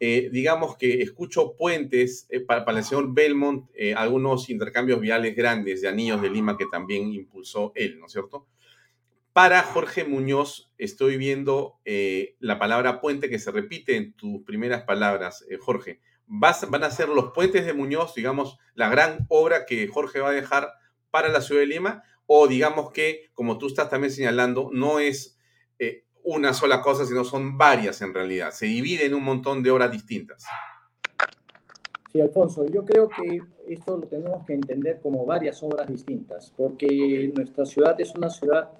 Eh, digamos que escucho puentes para, para, el señor Belmont, algunos intercambios viales grandes de anillos de Lima que también impulsó él, ¿no es cierto? Para Jorge Muñoz, estoy viendo la palabra puente que se repite en tus primeras palabras, Jorge van a ser los puentes de Muñoz, digamos, la gran obra que Jorge va a dejar para la ciudad de Lima, o digamos que, como tú estás también señalando, no es eh, una sola cosa, sino son varias en realidad, se divide en un montón de obras distintas. Sí, Alfonso, yo creo que esto lo tenemos que entender como varias obras distintas, porque nuestra ciudad es una ciudad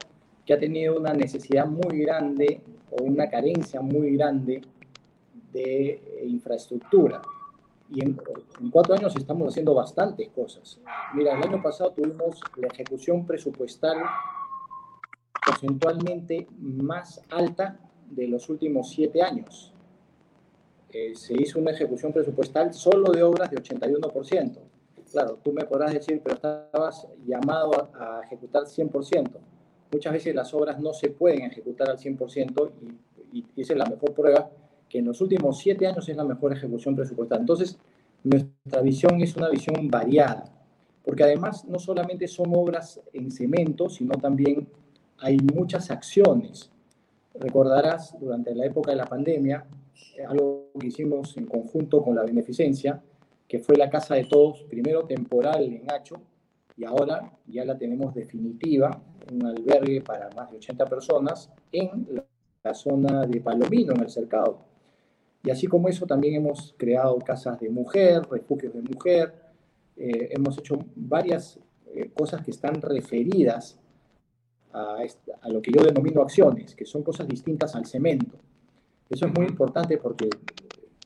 que ha tenido una necesidad muy grande o una carencia muy grande de infraestructura y en, cuatro años estamos haciendo bastantes cosas. Mira, el año pasado tuvimos la ejecución presupuestal porcentualmente más alta de los últimos siete años. Eh, se hizo una ejecución presupuestal solo de obras de 81%. Claro, tú me podrás decir, pero estabas llamado a, ejecutar 100%. Muchas veces las obras no se pueden ejecutar al 100% y, y es la mejor prueba que en los últimos siete años es la mejor ejecución presupuestal. Entonces, nuestra visión es una visión variada, porque además no solamente son obras en cemento, sino también hay muchas acciones. Recordarás, durante la época de la pandemia, algo que hicimos en conjunto con la beneficencia, que fue la Casa de Todos, primero temporal en Hacho, y ahora ya la tenemos definitiva, un albergue para más de 80 personas en la zona de Palomino, en el cercado. Y así como eso, también hemos creado casas de mujer, refugios de mujer, eh, hemos hecho varias eh, cosas que están referidas a, a, lo que yo denomino acciones, que son cosas distintas al cemento. Eso es muy importante porque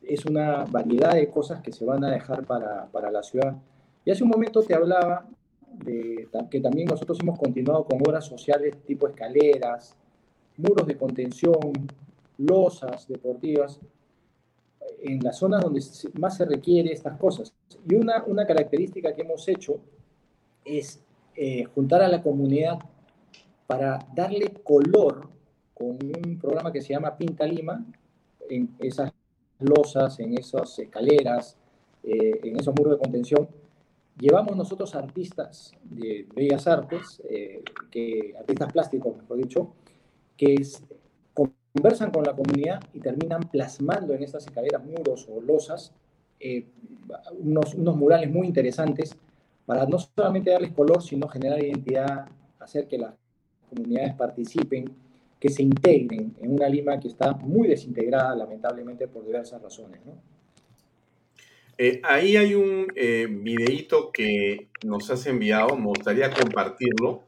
es una variedad de cosas que se van a dejar para, para la ciudad. Y hace un momento te hablaba de que también nosotros hemos continuado con obras sociales tipo escaleras, muros de contención, losas deportivas, en las zonas donde más se requiere estas cosas. Y una, una característica que hemos hecho es eh, juntar a la comunidad para darle color con un programa que se llama Pinta Lima, en esas losas, en esas escaleras, eh, en esos muros de contención. Llevamos nosotros artistas de bellas artes, eh, que, artistas plásticos, mejor dicho, que es, conversan con la comunidad y terminan plasmando en estas escaleras, muros o losas, eh, unos, unos murales muy interesantes para no solamente darles color, sino generar identidad, hacer que las comunidades participen, que se integren en una Lima que está muy desintegrada, lamentablemente, por diversas razones. Eh, ahí hay un eh, que nos has enviado, me gustaría compartirlo,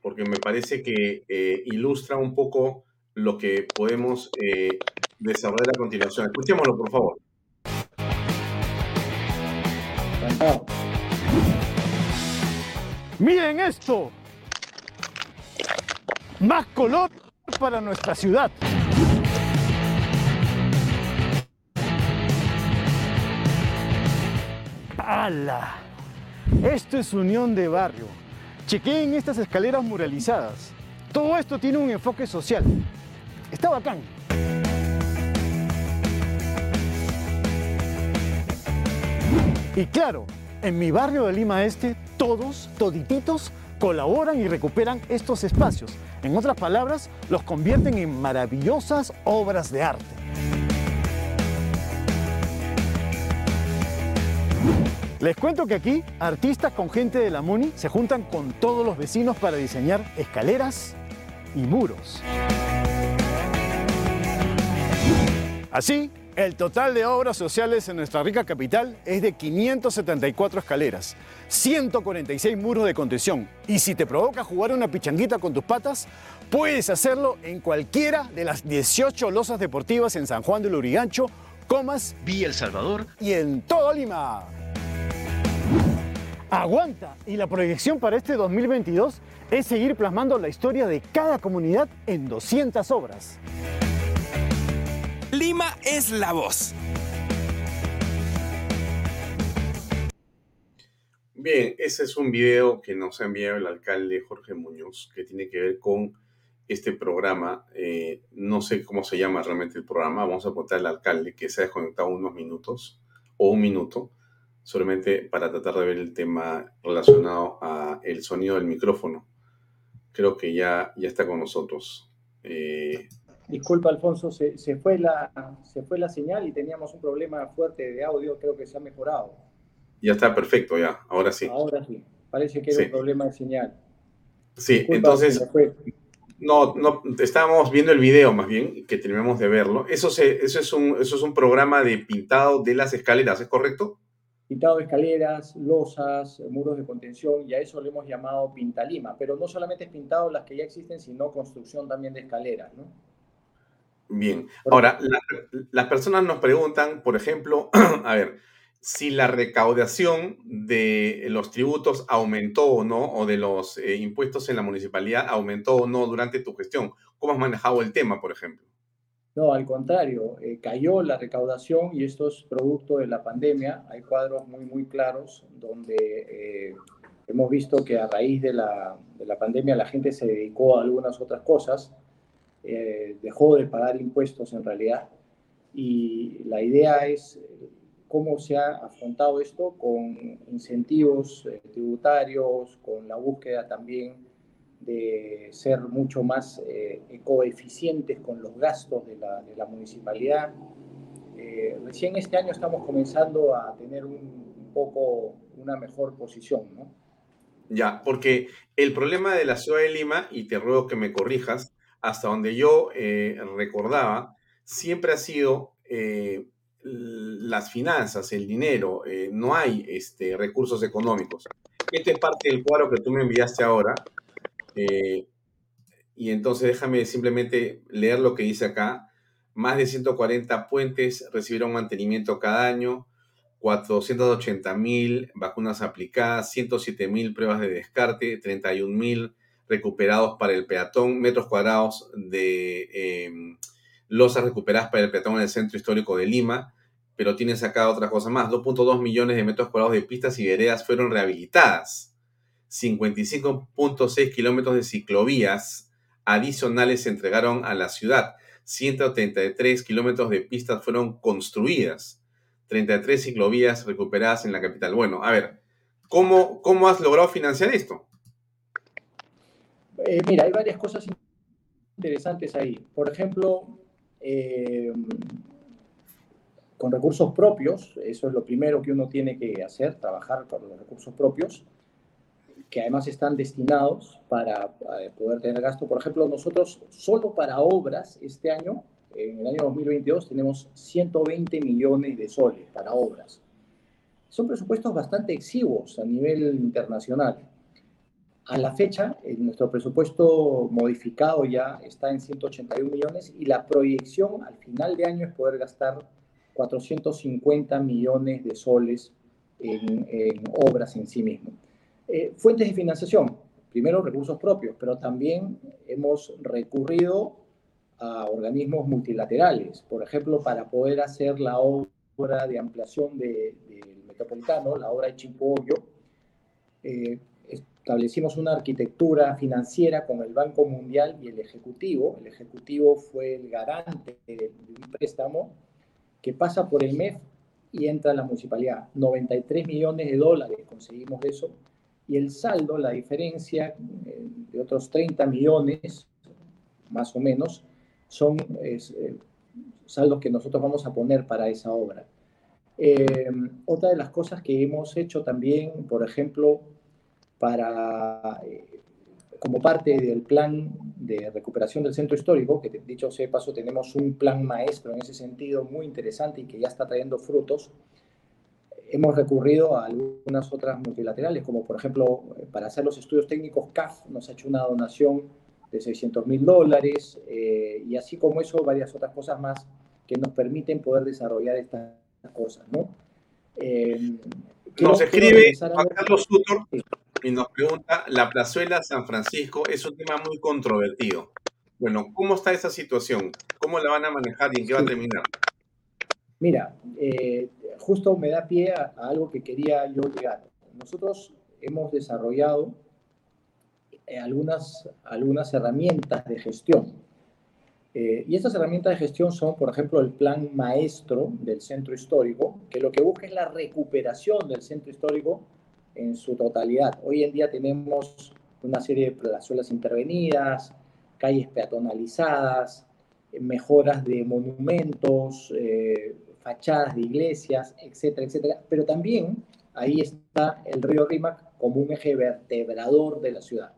porque me parece que eh, ilustra un poco lo que podemos eh, desarrollar a continuación. Escuchémoslo, por favor. Miren esto. Más color para nuestra ciudad. ¡Hala! Esto es unión de barrio. Chequeen estas escaleras muralizadas. Todo esto tiene un enfoque social. Está bacán. Y claro, en mi barrio de Lima Este, todos, todititos, colaboran y recuperan estos espacios. En otras palabras, los convierten en maravillosas obras de arte. Les cuento que aquí artistas con gente de la MUNI se juntan con todos los vecinos para diseñar escaleras y muros. Así, el total de obras sociales en nuestra rica capital es de 574 escaleras, 146 muros de contención y si te provoca jugar una pichanguita con tus patas, puedes hacerlo en cualquiera de las 18 losas deportivas en San Juan del Urigancho, Comas, Villa El Salvador y en todo Lima. Aguanta y la proyección para este 2022 es seguir plasmando la historia de cada comunidad en 200 obras. Lima es la voz. Bien, ese es un video que nos ha enviado el alcalde Jorge Muñoz, que tiene que ver con este programa. Eh, no sé cómo se llama realmente el programa. Vamos a apuntar al alcalde que se ha desconectado unos minutos o un minuto, solamente para tratar de ver el tema relacionado a el sonido del micrófono. Creo que ya, ya está con nosotros. Eh, Disculpa, Alfonso, se, se, fue la, se fue la señal y teníamos un problema fuerte de audio, creo que se ha mejorado. Ya está perfecto, ya, ahora sí. Ahora sí, parece que era Sí. un problema de señal. Sí, Disculpa, entonces, no, no, estábamos viendo el video más bien, que terminamos de verlo. Eso, se, eso, es un, eso es un programa de pintado de las escaleras, ¿es correcto? Pintado de escaleras, losas, muros de contención, y a eso le hemos llamado Pintalima, pero no solamente es pintado las que ya existen, sino construcción también de escaleras, ¿no? Bien. Ahora, la- las personas nos preguntan, por ejemplo, a ver, si la recaudación de los tributos aumentó o no, o de los eh, impuestos en la municipalidad aumentó o no durante tu gestión. ¿Cómo has manejado el tema, por ejemplo? No, al contrario, eh, cayó la recaudación y esto es producto de la pandemia. Hay cuadros muy, muy claros donde eh, hemos visto que a raíz de la, de la pandemia la gente se dedicó a algunas otras cosas, eh, dejó de pagar impuestos en realidad. Y la idea es eh, cómo se ha afrontado esto con incentivos eh, tributarios, con la búsqueda también de ser mucho más eh, ecoeficientes con los gastos de la, de la municipalidad. Recién este año estamos comenzando a tener un, un poco una mejor posición, ¿no? Ya, porque el problema de la ciudad de Lima, y te ruego que me corrijas, hasta donde yo eh, recordaba, siempre ha sido eh, las finanzas, el dinero, eh, no hay este, recursos económicos. Esta es parte del cuadro que tú me enviaste ahora. y entonces déjame simplemente leer lo que dice acá. Más de 140 puentes recibieron mantenimiento cada año, 480 mil vacunas aplicadas, 107 mil pruebas de descarte, 31 mil recuperados para el peatón, metros cuadrados de eh, losas recuperadas para el peatón en el centro histórico de Lima, pero tienes acá otra cosa más, 2.2 millones de metros cuadrados de pistas y veredas fueron rehabilitadas, 55.6 kilómetros de ciclovías adicionales se entregaron a la ciudad, 133 kilómetros de pistas fueron construidas, 33 ciclovías recuperadas en la capital. Bueno, a ver, ¿cómo, cómo has logrado financiar esto? Eh, mira, hay varias cosas interesantes ahí. Por ejemplo, eh, con recursos propios, eso es lo primero que uno tiene que hacer, trabajar con los recursos propios, que además están destinados para eh, poder tener gasto. Por ejemplo, nosotros solo para obras este año, en el año 2022, tenemos 120 millones de soles para obras. Son presupuestos bastante exiguos a nivel internacional. A la fecha, eh, nuestro presupuesto modificado ya está en 181 millones y la proyección al final de año es poder gastar 450 millones de soles en, obras en sí mismo. Eh, fuentes de financiación, primero recursos propios, pero también hemos recurrido a organismos multilaterales, por ejemplo, para poder hacer la obra de ampliación del de metropolitano, la obra de Chimpoyo, eh, establecimos una arquitectura financiera con el Banco Mundial y el Ejecutivo. El Ejecutivo fue el garante de un préstamo que pasa por el MEF y entra a la municipalidad. 93 millones de dólares conseguimos eso. Y el saldo, la diferencia eh, de otros 30 millones, más o menos, son es, eh, saldos que nosotros vamos a poner para esa obra. Eh, otra de las cosas que hemos hecho también, por ejemplo, para, eh, como parte del plan de recuperación del centro histórico, que dicho sea de paso, tenemos un plan maestro en ese sentido muy interesante y que ya está trayendo frutos, hemos recurrido a algunas otras multilaterales, como por ejemplo, para hacer los estudios técnicos, CAF nos ha hecho una donación de 600 mil dólares, eh, y así como eso, varias otras cosas más que nos permiten poder desarrollar estas cosas, ¿no? Eh, nos escribe Juan Carlos Sutor y nos pregunta, la plazuela San Francisco es un tema muy controvertido. Bueno, ¿cómo está esa situación? ¿Cómo la van a manejar y en qué va a terminar? Mira, eh, justo me da pie a, algo que quería yo llegar. Nosotros hemos desarrollado eh, algunas, algunas herramientas de gestión. Eh, y estas herramientas de gestión son, por ejemplo, el plan maestro del centro histórico, que lo que busca es la recuperación del centro histórico en su totalidad. Hoy en día tenemos una serie de plazuelas intervenidas, calles peatonalizadas, mejoras de monumentos, eh, fachadas de iglesias, etcétera, etcétera. Pero también ahí está el río Rímac como un eje vertebrador de la ciudad.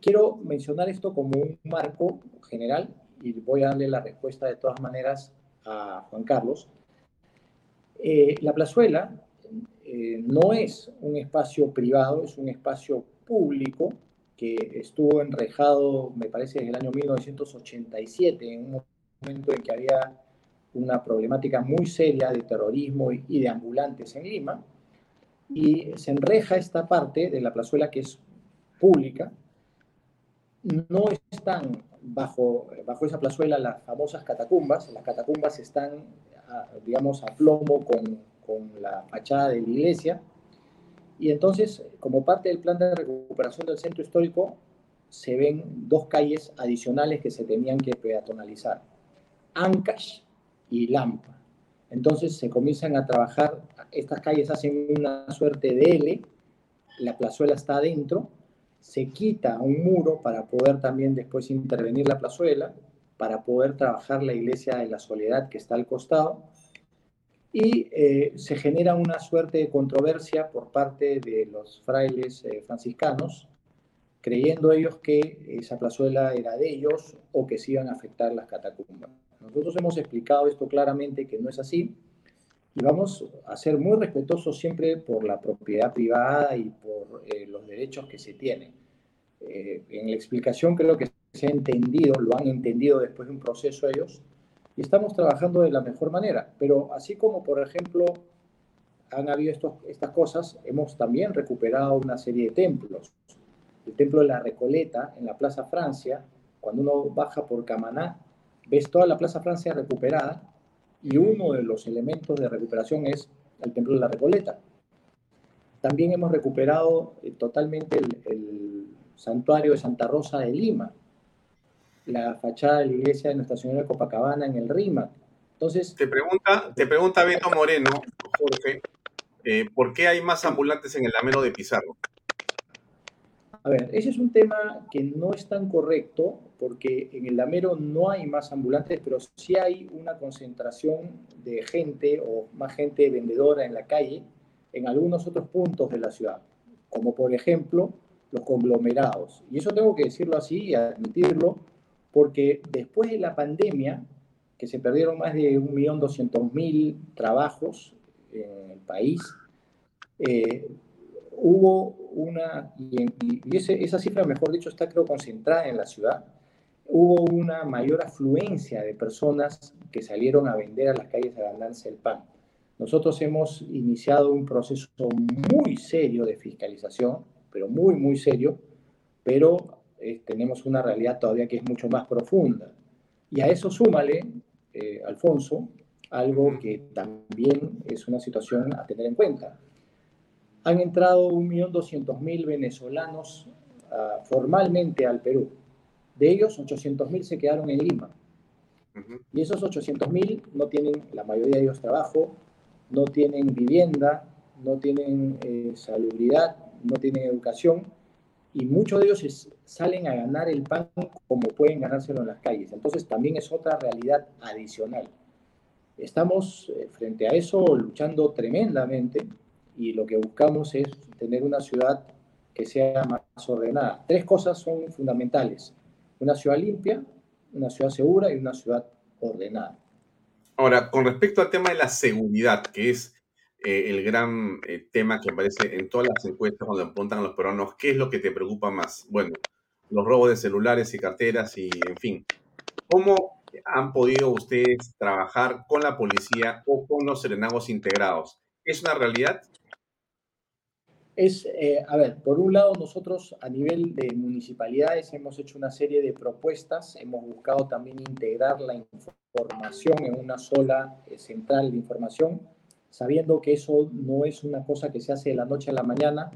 Quiero mencionar esto como un marco general y voy a darle la respuesta de todas maneras a Juan Carlos. Eh, la plazuela eh, no es un espacio privado, es un espacio público que estuvo enrejado, me parece, desde el año 1987, en un momento en que había una problemática muy seria de terrorismo y de ambulantes en Lima, y se enreja esta parte de la plazuela que es pública. No están bajo, bajo esa plazuela las famosas catacumbas, las catacumbas están, digamos, a plomo con, con la fachada de la iglesia, y entonces, como parte del plan de recuperación del centro histórico, se ven dos calles adicionales que se tenían que peatonalizar. Ancash y Lampa. Entonces se comienzan a trabajar, estas calles hacen una suerte de L, la plazuela está adentro, se quita un muro para poder también después intervenir la plazuela, para poder trabajar la iglesia de la soledad que está al costado, y eh, se genera una suerte de controversia por parte de los frailes eh, franciscanos, creyendo ellos que esa plazuela era de ellos o que se iban a afectar las catacumbas. Nosotros hemos explicado esto claramente que no es así y vamos a ser muy respetuosos siempre por la propiedad privada y por eh, los derechos que se tienen. Eh, en la explicación creo que se ha entendido, lo han entendido después de un proceso ellos y estamos trabajando de la mejor manera. Pero así como, por ejemplo, han habido estas cosas, hemos también recuperado una serie de templos. El templo de la Recoleta en la Plaza Francia, cuando uno baja por Camaná, ves toda la Plaza Francia recuperada y uno de los elementos de recuperación es el Templo de la Recoleta. También hemos recuperado eh, totalmente el, santuario de Santa Rosa de Lima, la fachada de la iglesia de Nuestra Señora de Copacabana en el Rima. Entonces, te pregunta, te pregunta Beto Moreno, Jorge, eh, ¿por qué hay más ambulantes en el Lamero de Pizarro? A ver, ese es un tema que no es tan correcto porque en el Lamero no hay más ambulantes, pero sí hay una concentración de gente o más gente vendedora en la calle en algunos otros puntos de la ciudad, como por ejemplo los conglomerados. Y eso tengo que decirlo así y admitirlo, porque después de la pandemia, que se perdieron más de 1.200.000 trabajos en el país, eh, hubo una, y, esa cifra, mejor dicho, está creo concentrada en la ciudad, hubo una mayor afluencia de personas que salieron a vender a las calles a ganarse el pan. Nosotros hemos iniciado un proceso muy serio de fiscalización, pero muy, muy serio, pero tenemos una realidad todavía que es mucho más profunda. Y a eso súmale, eh, Alfonso, algo que también es una situación a tener en cuenta han entrado 1.200.000 venezolanos uh, formalmente al Perú. De ellos, 800.000 se quedaron en Lima. Y esos 800.000 no tienen, la mayoría de ellos trabajo, no tienen vivienda, no tienen eh, salubridad, no tienen educación, y muchos de ellos salen a ganar el pan como pueden ganárselo en las calles. Entonces también es otra realidad adicional. Estamos eh, frente a eso luchando tremendamente y lo que buscamos es tener una ciudad que sea más ordenada. Tres cosas son fundamentales. Una ciudad limpia, una ciudad segura y una ciudad ordenada. Ahora, con respecto al tema de la seguridad, que es eh, el gran eh, tema que aparece en todas las encuestas cuando apuntan a los peruanos, ¿qué es lo que te preocupa más? Bueno, los robos de celulares y carteras y, en fin. ¿Cómo han podido ustedes trabajar con la policía o con los serenagos integrados? ¿Es una realidad? Es, eh, a ver, por un lado nosotros a nivel de municipalidades hemos hecho una serie de propuestas, hemos buscado también integrar la información en una sola central de información, sabiendo que eso no es una cosa que se hace de la noche a la mañana.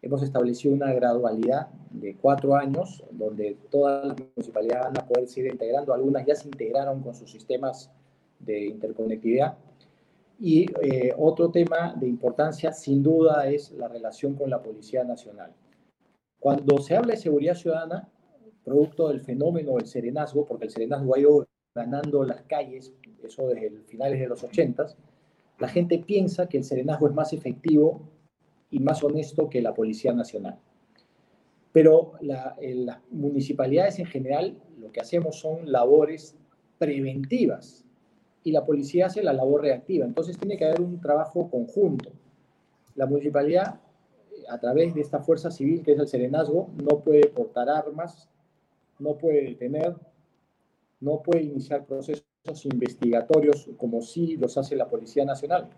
Hemos establecido una gradualidad de cuatro años, donde todas las municipalidades van a poder seguir integrando, algunas ya se integraron con sus sistemas de interconectividad y eh, otro tema de importancia, sin duda, es la relación con la Policía Nacional. Cuando se habla de seguridad ciudadana, producto del fenómeno del serenazgo, porque el serenazgo ha ido ganando las calles, eso desde finales de los 80, la gente piensa que el serenazgo es más efectivo y más honesto que la Policía Nacional. Pero las municipalidades en general lo que hacemos son labores preventivas y la policía hace la labor reactiva. Entonces tiene que haber un trabajo conjunto. La municipalidad, a través de esta fuerza civil que es el serenazgo, no puede portar armas, no puede detener, no puede iniciar procesos investigatorios como sí los hace la Policía Nacional.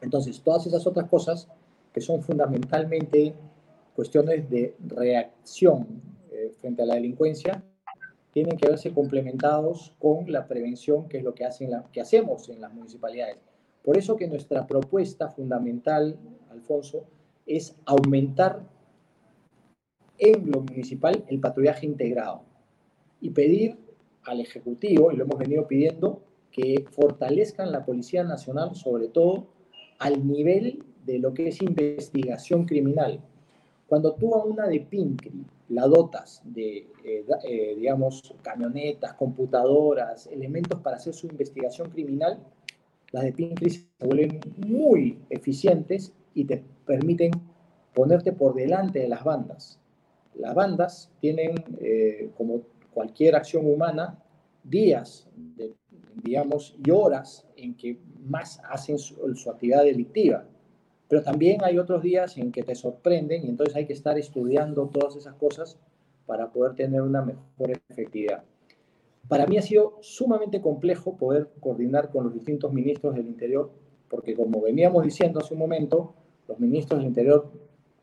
Entonces, todas esas otras cosas que son fundamentalmente cuestiones de reacción eh, frente a la delincuencia, tienen que verse complementados con la prevención, que es lo que, hacen que hacemos en las municipalidades. Por eso que nuestra propuesta fundamental, Alfonso, es aumentar en lo municipal el patrullaje integrado y pedir al Ejecutivo, y lo hemos venido pidiendo, que fortalezcan la Policía Nacional, sobre todo al nivel de lo que es investigación criminal. Cuando tú a una de PINCRI la dotas de, eh, eh, digamos, camionetas, computadoras, elementos para hacer su investigación criminal, las de PINCRI se vuelven muy eficientes y te permiten ponerte por delante de las bandas. Las bandas tienen, eh, como cualquier acción humana, días, digamos, y horas en que más hacen su actividad delictiva pero también hay otros días en que te sorprenden y entonces hay que estar estudiando todas esas cosas para poder tener una mejor efectividad. Para mí ha sido sumamente complejo poder coordinar con los distintos ministros del Interior, porque como veníamos diciendo hace un momento, los ministros del Interior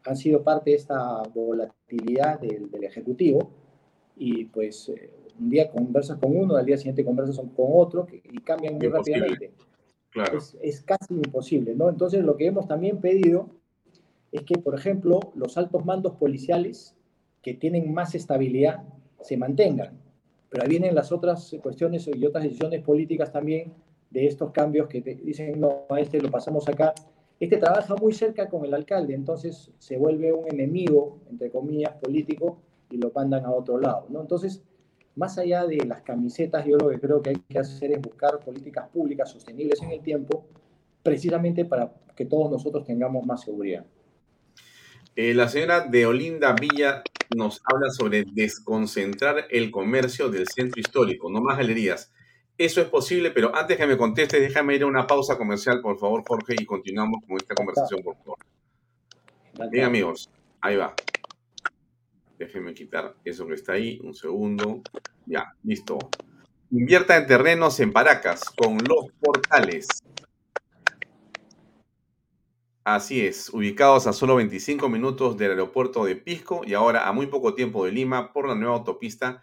han sido parte de esta volatilidad del, Ejecutivo y pues eh, un día conversas con uno, al día siguiente conversas con otro y cambian muy rápidamente es, casi imposible, ¿no? Entonces lo que hemos también pedido es que, por ejemplo, los altos mandos policiales que tienen más estabilidad se mantengan. Pero ahí vienen las otras cuestiones y otras decisiones políticas también de estos cambios que te dicen, no, a este lo pasamos acá. Este trabaja muy cerca con el alcalde, entonces se vuelve un enemigo, entre comillas, político y lo mandan a otro lado, ¿no? Entonces, más allá de las camisetas, yo lo que creo que hay que hacer es buscar políticas públicas sostenibles en el tiempo, precisamente para que todos nosotros tengamos más seguridad. Eh, la señora de Olinda Villa nos habla sobre desconcentrar el comercio del centro histórico, no más galerías. Eso es posible, pero antes que me conteste, déjame ir a una pausa comercial, por favor, Jorge, y continuamos con esta conversación, por favor. Bien, amigos, ahí va. Déjenme quitar eso que está ahí. Un segundo. Ya, listo. Invierta en terrenos en Paracas con los portales. Así es, ubicados a solo 25 minutos del aeropuerto de Pisco y ahora a muy poco tiempo de Lima por la nueva autopista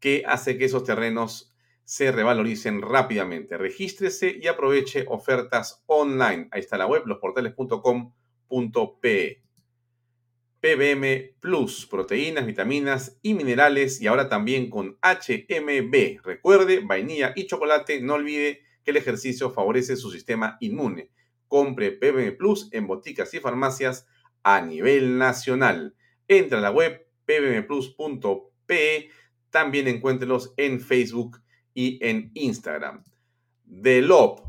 que hace que esos terrenos se revaloricen rápidamente. Regístrese y aproveche ofertas online. Ahí está la web, losportales.com.pe. PBM Plus, proteínas, vitaminas y minerales y ahora también con HMB. Recuerde, vainilla y chocolate, no olvide que el ejercicio favorece su sistema inmune. Compre PBM Plus en boticas y farmacias a nivel nacional. Entra a la web pbmplus.pe, también encuéntrelos en Facebook y en Instagram. Delop,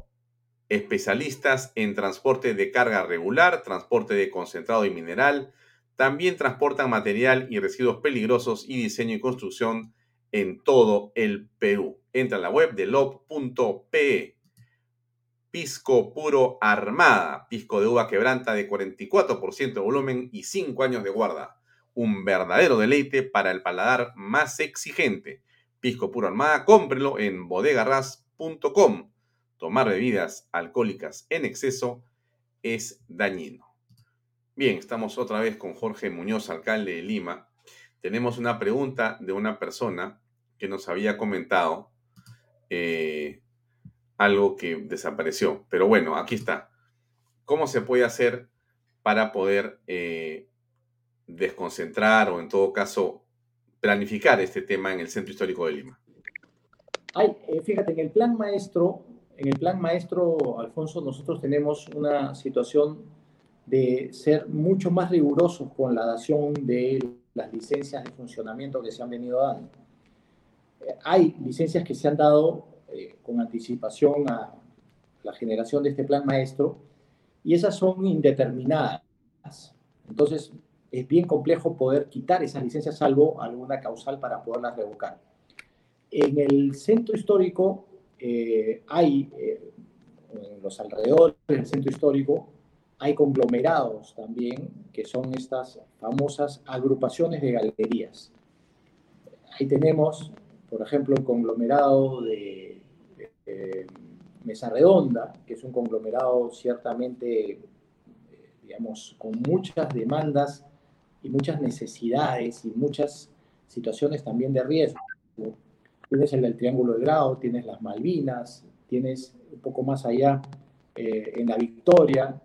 especialistas en transporte de carga regular, transporte de concentrado y mineral, también transportan material y residuos peligrosos y diseño y construcción en todo el Perú. Entra a la web de lob.pe. Pisco puro armada, pisco de uva quebranta de 44% de volumen y 5 años de guarda. Un verdadero deleite para el paladar más exigente. Pisco puro armada, cómprelo en bodegarras.com. Tomar bebidas alcohólicas en exceso es dañino. Bien, estamos otra vez con Jorge Muñoz, alcalde de Lima. Tenemos una pregunta de una persona que nos había comentado eh, algo que desapareció. Pero bueno, aquí está. ¿Cómo se puede hacer para poder eh, desconcentrar o en todo caso planificar este tema en el Centro Histórico de Lima? Ay, eh, fíjate, en el plan maestro, en el plan maestro, Alfonso, nosotros tenemos una situación de ser mucho más rigurosos con la dación de las licencias de funcionamiento que se han venido dando. Eh, hay licencias que se han dado eh, con anticipación a la generación de este plan maestro y esas son indeterminadas. Entonces, es bien complejo poder quitar esas licencias salvo alguna causal para poderlas revocar. En el centro histórico eh, hay, en los alrededores del centro histórico, hay conglomerados también, que son estas famosas agrupaciones de galerías. Ahí tenemos, por ejemplo, el conglomerado de, Mesa Redonda, que es un conglomerado ciertamente, digamos, con muchas demandas y muchas necesidades y muchas situaciones también de riesgo. Tienes el del Triángulo de Grado, tienes las Malvinas, tienes un poco más allá eh, en la Victoria, eh,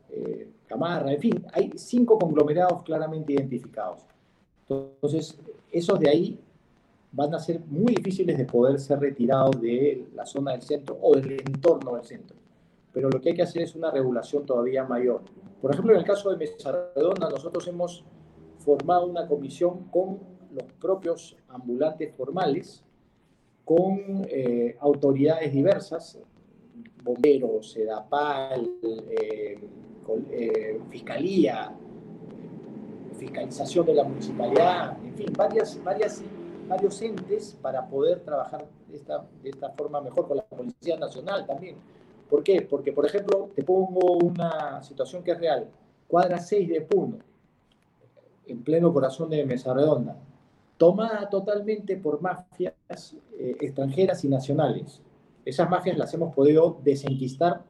Camarra, en fin, hay cinco conglomerados claramente identificados. Entonces, esos de ahí van a ser muy difíciles de poder ser retirados de la zona del centro o del entorno del centro. Pero lo que hay que hacer es una regulación todavía mayor. Por ejemplo, en el caso de Mesa Redonda, nosotros hemos formado una comisión con los propios ambulantes formales, con eh, autoridades diversas, bomberos, SEDAPAL, eh, eh, fiscalía, fiscalización de la municipalidad, en fin, varias, varias, varios entes para poder trabajar de esta, forma mejor con la Policía Nacional también. ¿Por qué? Porque, por ejemplo, te pongo una situación que es real. Cuadra 6 de Puno, en pleno corazón de Mesa Redonda, tomada totalmente por mafias eh, extranjeras y nacionales. Esas mafias las hemos podido desenquistar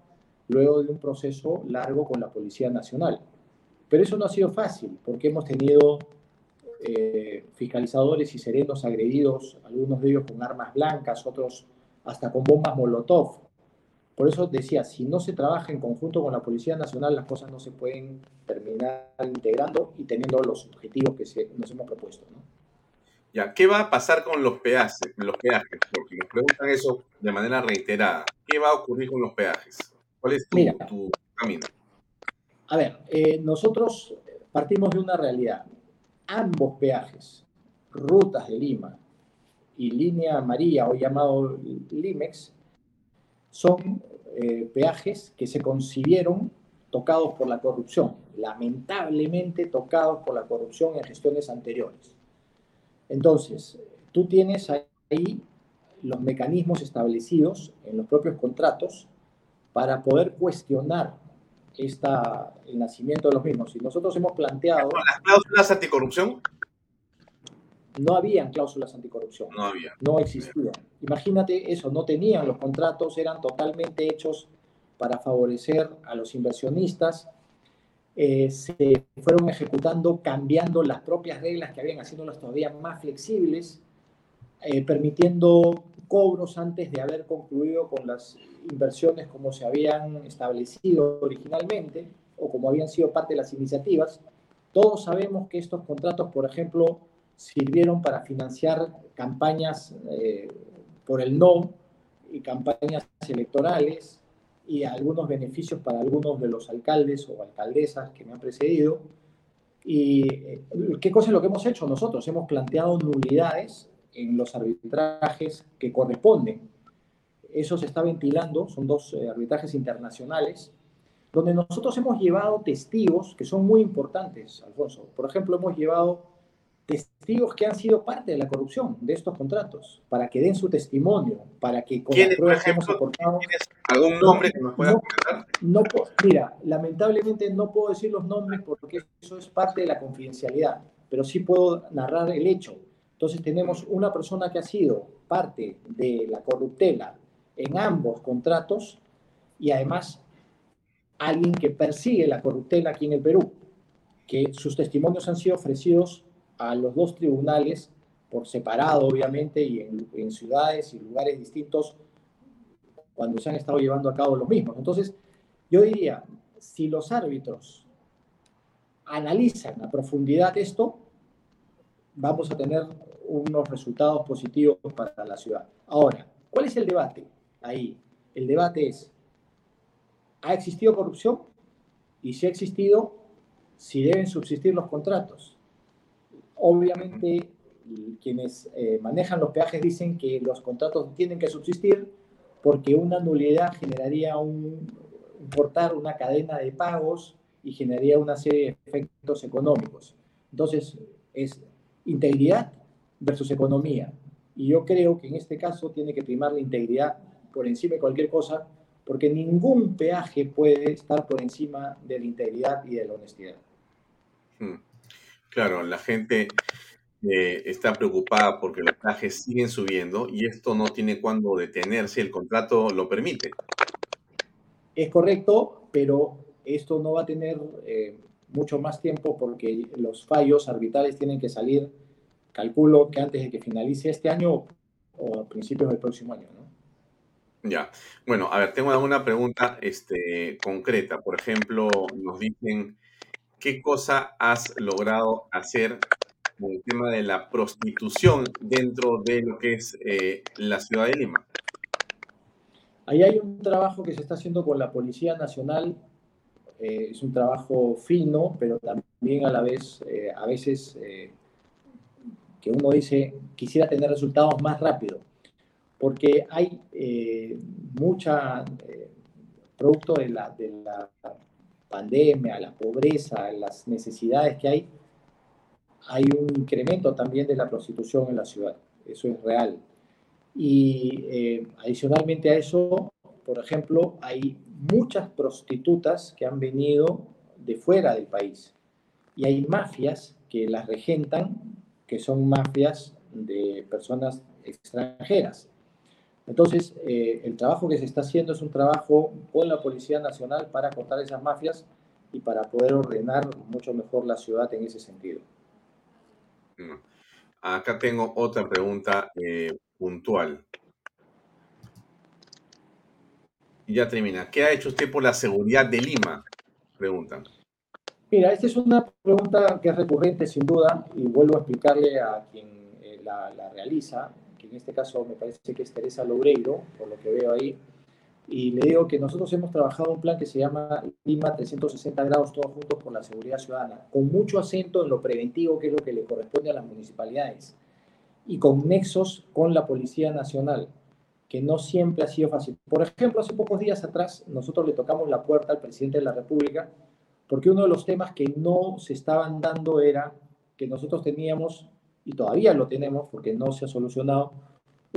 luego de un proceso largo con la Policía Nacional. Pero eso no ha sido fácil, porque hemos tenido eh, fiscalizadores y serenos agredidos, algunos de ellos con armas blancas, otros hasta con bombas Molotov. Por eso decía, si no se trabaja en conjunto con la Policía Nacional, las cosas no se pueden terminar integrando y teniendo los objetivos que nos hemos propuesto. ¿no? Ya, ¿qué va a pasar con los peajes? Los peajes? Porque nos preguntan eso de manera reiterada. ¿Qué va a ocurrir con los peajes? ¿Cuál es tu, camino? A ver, eh, nosotros partimos de una realidad. Ambos peajes, rutas de Lima y línea amarilla o llamado Limex, son eh, peajes que se concibieron tocados por la corrupción, lamentablemente tocados por la corrupción en gestiones anteriores. Entonces, tú tienes ahí los mecanismos establecidos en los propios contratos para poder cuestionar esta, el nacimiento de los mismos. Y nosotros hemos planteado... ¿Las cláusulas anticorrupción? No habían cláusulas anticorrupción. No había. No existían. Imagínate eso, no tenían los contratos, eran totalmente hechos para favorecer a los inversionistas eh, se fueron ejecutando cambiando las propias reglas que habían, haciéndolas todavía más flexibles, eh, permitiendo cobros antes de haber concluido con las inversiones como se habían establecido originalmente o como habían sido parte de las iniciativas. Todos sabemos que estos contratos, por ejemplo, sirvieron para financiar campañas eh, por el no y campañas electorales, y algunos beneficios para algunos de los alcaldes o alcaldesas que me han precedido. ¿Y eh, qué cosa es lo que hemos hecho nosotros? Hemos planteado nulidades en los arbitrajes que corresponden. eso se está ventilando, son dos eh, arbitrajes internacionales, donde nosotros hemos llevado testigos que son muy importantes, Alfonso. Por ejemplo, hemos llevado testigos que han sido parte de la corrupción de estos contratos, para que den su testimonio, para que con las pruebas que hemos aportado... ¿Tienes algún nombre que nos pueda No, no mira, lamentablemente no puedo decir los nombres porque eso es parte de la confidencialidad, pero sí puedo narrar el hecho. Entonces tenemos una persona que ha sido parte de la corruptela en ambos contratos y además alguien que persigue la corruptela aquí en el Perú, que sus testimonios han sido ofrecidos a los dos tribunales por separado, obviamente, y en, ciudades y lugares distintos cuando se han estado llevando a cabo los mismos. Entonces, yo diría, si los árbitros analizan a profundidad esto, vamos a tener unos resultados positivos para la ciudad. Ahora, ¿cuál es el debate ahí? El debate es, ¿ha existido corrupción? Y si ha existido, si deben subsistir los contratos. Obviamente, quienes eh, manejan los peajes dicen que los contratos tienen que subsistir porque una nulidad generaría un, cortar una cadena de pagos y generaría una serie de efectos económicos. Entonces, es integridad versus economía. Y yo creo que en este caso tiene que primar la integridad por encima de cualquier cosa, porque ningún peaje puede estar por encima de la integridad y de la honestidad. Hmm. Claro, la gente eh, está preocupada porque los peajes siguen subiendo y esto no tiene cuándo detenerse, el contrato lo permite. Es correcto, pero esto no va a tener eh, mucho más tiempo porque los fallos arbitrales tienen que salir, calculo que antes de que finalice este año o a principios del próximo año. ¿no? Ya. Bueno, a ver, tengo una pregunta este, concreta. Por ejemplo, nos dicen, ¿qué cosa has logrado hacer con el tema de la prostitución dentro de lo que es eh, la ciudad de Lima? Ahí hay un trabajo que se está haciendo con la Policía Nacional. eh, es un trabajo fino, pero también a la vez, eh, a veces, que uno dice, quisiera tener resultados más rápido, porque hay eh, mucha, eh, producto de la, de la pandemia, la pobreza, las necesidades que hay, hay un incremento también de la prostitución en la ciudad. Eso es real. Y eh, adicionalmente a eso, por ejemplo, hay muchas prostitutas que han venido de fuera del país. Y hay mafias que las regentan, que son mafias de personas extranjeras. Entonces, eh, el trabajo que se está haciendo es un trabajo con la Policía Nacional para cortar esas mafias y para poder ordenar mucho mejor la ciudad en ese sentido. Mm. Acá tengo otra pregunta eh, puntual. Y ya termina. ¿Qué ha hecho usted por la seguridad de Lima? Preguntan. Mira, esta es una pregunta que es recurrente sin duda y vuelvo a explicarle a quien eh, la, la realiza, que en este caso me parece que es Teresa Loureiro, por lo que veo ahí, y le digo que nosotros hemos trabajado un plan que se llama Lima 360 grados todos juntos por la seguridad ciudadana, con mucho acento en lo preventivo, que es lo que le corresponde a las municipalidades, y con nexos con la Policía Nacional, que no siempre ha sido fácil. Por ejemplo, hace pocos días atrás nosotros le tocamos la puerta al presidente de la República porque uno de los temas que no se estaban dando era que nosotros teníamos, y todavía lo tenemos porque no se ha solucionado,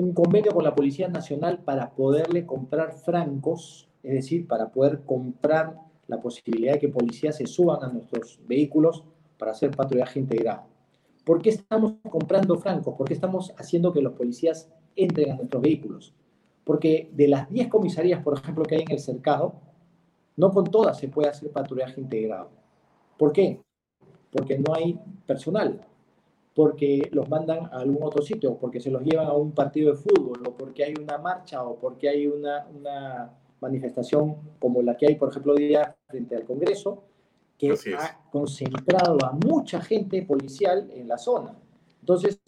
un convenio con la Policía Nacional para poderle comprar francos, es decir, para poder comprar la posibilidad de que policías se suban a nuestros vehículos para hacer patrullaje integrado. ¿Por qué estamos comprando francos? ¿Por qué estamos haciendo que los policías entren a nuestros vehículos? Porque de las 10 comisarías, por ejemplo, que hay en el cercado, no con todas se puede hacer patrullaje integrado. ¿Por qué? Porque no hay personal, porque los mandan a algún otro sitio, porque se los llevan a un partido de fútbol, o porque hay una marcha, o porque hay una, una manifestación como la que hay, por ejemplo, hoy día frente al Congreso, que ha concentrado a mucha gente policial en la zona. Entonces,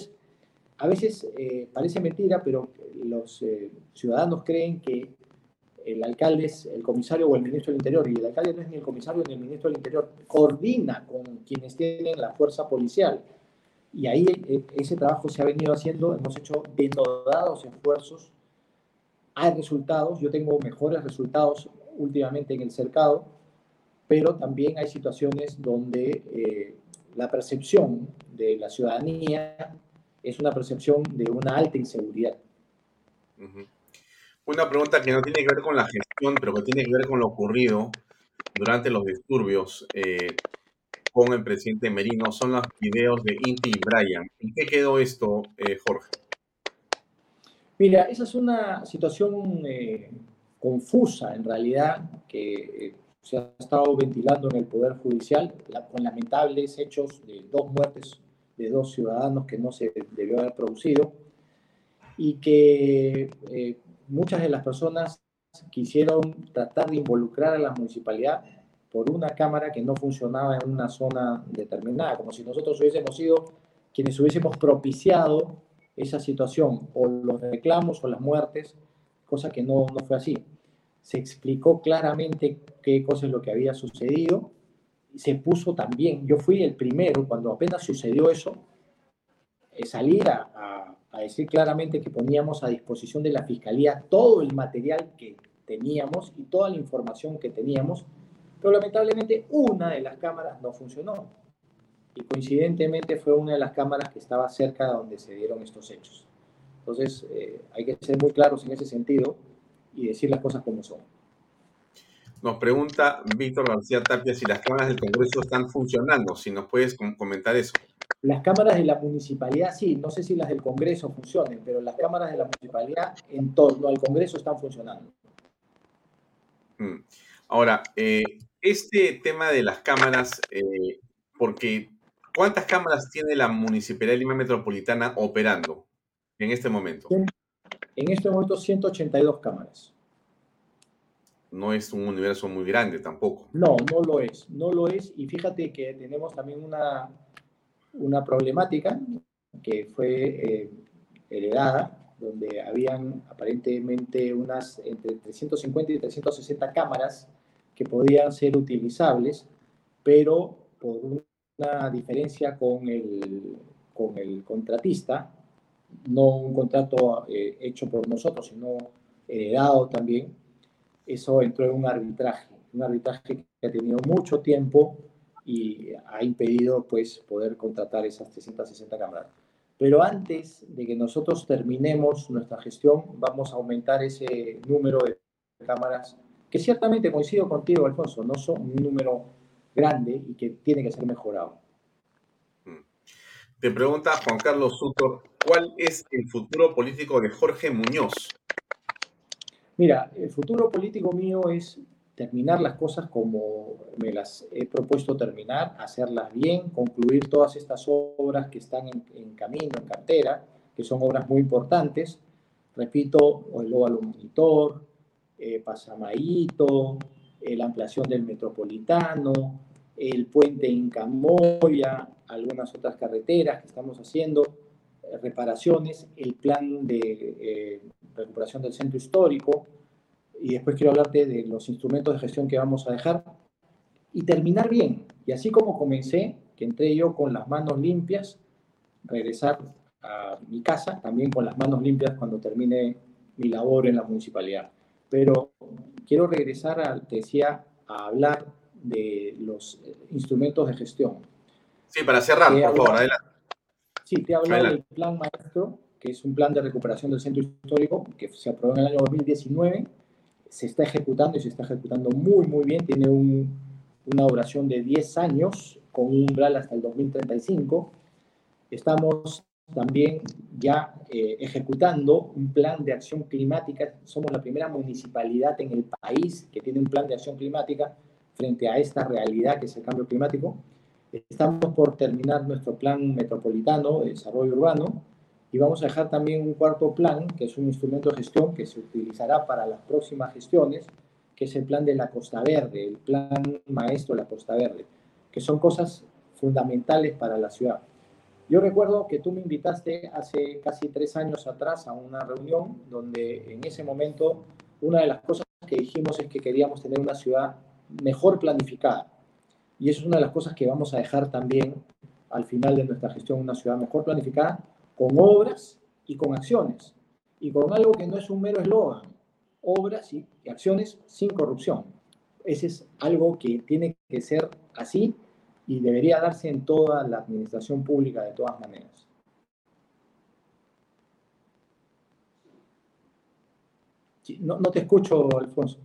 a veces eh, parece mentira, pero los eh, ciudadanos creen que el alcalde es el comisario o el ministro del Interior, y el alcalde no es ni el comisario ni el ministro del Interior, coordina con quienes tienen la fuerza policial. Y ahí eh, ese trabajo se ha venido haciendo, hemos hecho denodados esfuerzos hay resultados, yo tengo mejores resultados últimamente en el cercado, pero también hay situaciones donde eh, la percepción de la ciudadanía es una percepción de una alta inseguridad. Una pregunta que no tiene que ver con la gestión, pero que tiene que ver con lo ocurrido durante los disturbios eh, con el presidente Merino son los videos de Inti y Brian. ¿En qué quedó esto, eh, Jorge? Mira, esa es una situación eh, confusa en realidad que se ha estado ventilando en el Poder Judicial con lamentables hechos de dos muertes de dos ciudadanos que no se debió haber producido y que muchas de las personas quisieron tratar de involucrar a la municipalidad por una cámara que no funcionaba en una zona determinada, como si nosotros hubiésemos sido quienes hubiésemos propiciado esa situación, o los reclamos o las muertes, cosa que no, no fue así. Se explicó claramente qué cosa es lo que había sucedido, se puso también, yo fui el primero, cuando apenas sucedió eso, eh, salir a decir claramente que poníamos a disposición de la Fiscalía todo el material que teníamos y toda la información que teníamos, pero lamentablemente una de las cámaras no funcionó. Y coincidentemente fue una de las cámaras que estaba cerca de donde se dieron estos hechos. Entonces, eh, hay que ser muy claros en ese sentido y decir las cosas como son. Nos pregunta Víctor García Tapia si las cámaras del Congreso están funcionando, si nos puedes comentar eso. Las cámaras de la municipalidad sí, no sé si las del Congreso funcionen, pero las cámaras de la municipalidad en torno al Congreso están funcionando. Mm. Ahora, eh, este tema de las cámaras, eh, porque ¿cuántas cámaras tiene la Municipalidad de Lima Metropolitana operando en este momento? En este momento 182 cámaras. No es un universo muy grande tampoco. No, no lo es, no lo es. Y fíjate que tenemos también una, una problemática que fue eh, heredada, donde habían aparentemente unas entre 350 y 360 cámaras que podían ser utilizables, pero por una diferencia con el, con el contratista, no un contrato eh, hecho por nosotros, sino heredado también, eso entró en un arbitraje, un arbitraje que ha tenido mucho tiempo y ha impedido pues poder contratar esas 360 cámaras. Pero antes de que nosotros terminemos nuestra gestión, vamos a aumentar ese número de cámaras, que ciertamente coincido contigo, Alfonso, no son un número grande y que tiene que ser mejorado. Mm. Te pregunta Juan Carlos Sutor, ¿cuál es el futuro político de Jorge Muñoz? Mira, el futuro político mío es terminar las cosas como me las he propuesto terminar, hacerlas bien, concluir todas estas obras que están en, camino, en cartera, que son obras muy importantes. Repito, el óvalo monitor, eh, Pasamaíto, eh, la ampliación del metropolitano, el puente Incamoya, algunas otras carreteras que estamos haciendo, eh, reparaciones, el plan de eh, recuperación del centro histórico, y después quiero hablarte de los instrumentos de gestión que vamos a dejar y terminar bien. Y así como comencé, que entré yo con las manos limpias, regresar a mi casa también con las manos limpias cuando termine mi labor en la municipalidad. Pero quiero regresar, a, te decía, a hablar de los instrumentos de gestión. Sí, para cerrar, por favor, adelante. Sí, te he hablado del plan maestro, que es un plan de recuperación del centro histórico que se aprobó en el año 2019 se está ejecutando y se está ejecutando muy, muy bien. Tiene una duración de 10 años con un umbral hasta el 2035. Estamos también ya eh, ejecutando un plan de acción climática. Somos la primera municipalidad en el país que tiene un plan de acción climática frente a esta realidad que es el cambio climático. Estamos por terminar nuestro plan metropolitano de desarrollo urbano y vamos a dejar también un cuarto plan, que es un instrumento de gestión que se utilizará para las próximas gestiones, que es el plan de la Costa Verde, el plan maestro de la Costa Verde, que son cosas fundamentales para la ciudad. Yo recuerdo que tú me invitaste hace casi tres años atrás a una reunión donde en ese momento una de las cosas que dijimos es que queríamos tener una ciudad mejor planificada. Y eso es una de las cosas que vamos a dejar también al final de nuestra gestión, una ciudad mejor planificada con obras y con acciones, y con algo que no es un mero eslogan, obras y, acciones sin corrupción. Ese es algo que tiene que ser así y debería darse en toda la administración pública de todas maneras. No, no te escucho, Alfonso.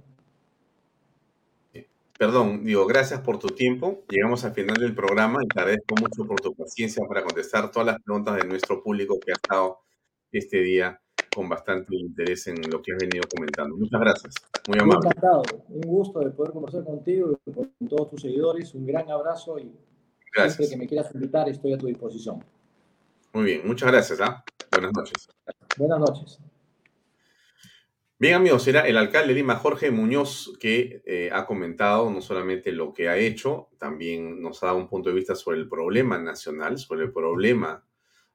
Perdón, digo, gracias por tu tiempo. Llegamos al final del programa y te agradezco mucho por tu paciencia para contestar todas las preguntas de nuestro público que ha estado este día con bastante interés en lo que has venido comentando. Muchas gracias. Muy amable. encantado, un gusto de poder conversar contigo y con todos tus seguidores. Un gran abrazo y siempre Gracias. que me quieras invitar estoy a tu disposición. Muy bien, muchas gracias. ¿ah? Buenas noches. Buenas noches. Bien amigos, era el alcalde de Lima, Jorge Muñoz, que eh, ha comentado no solamente lo que ha hecho, también nos ha dado un punto de vista sobre el problema nacional, sobre el problema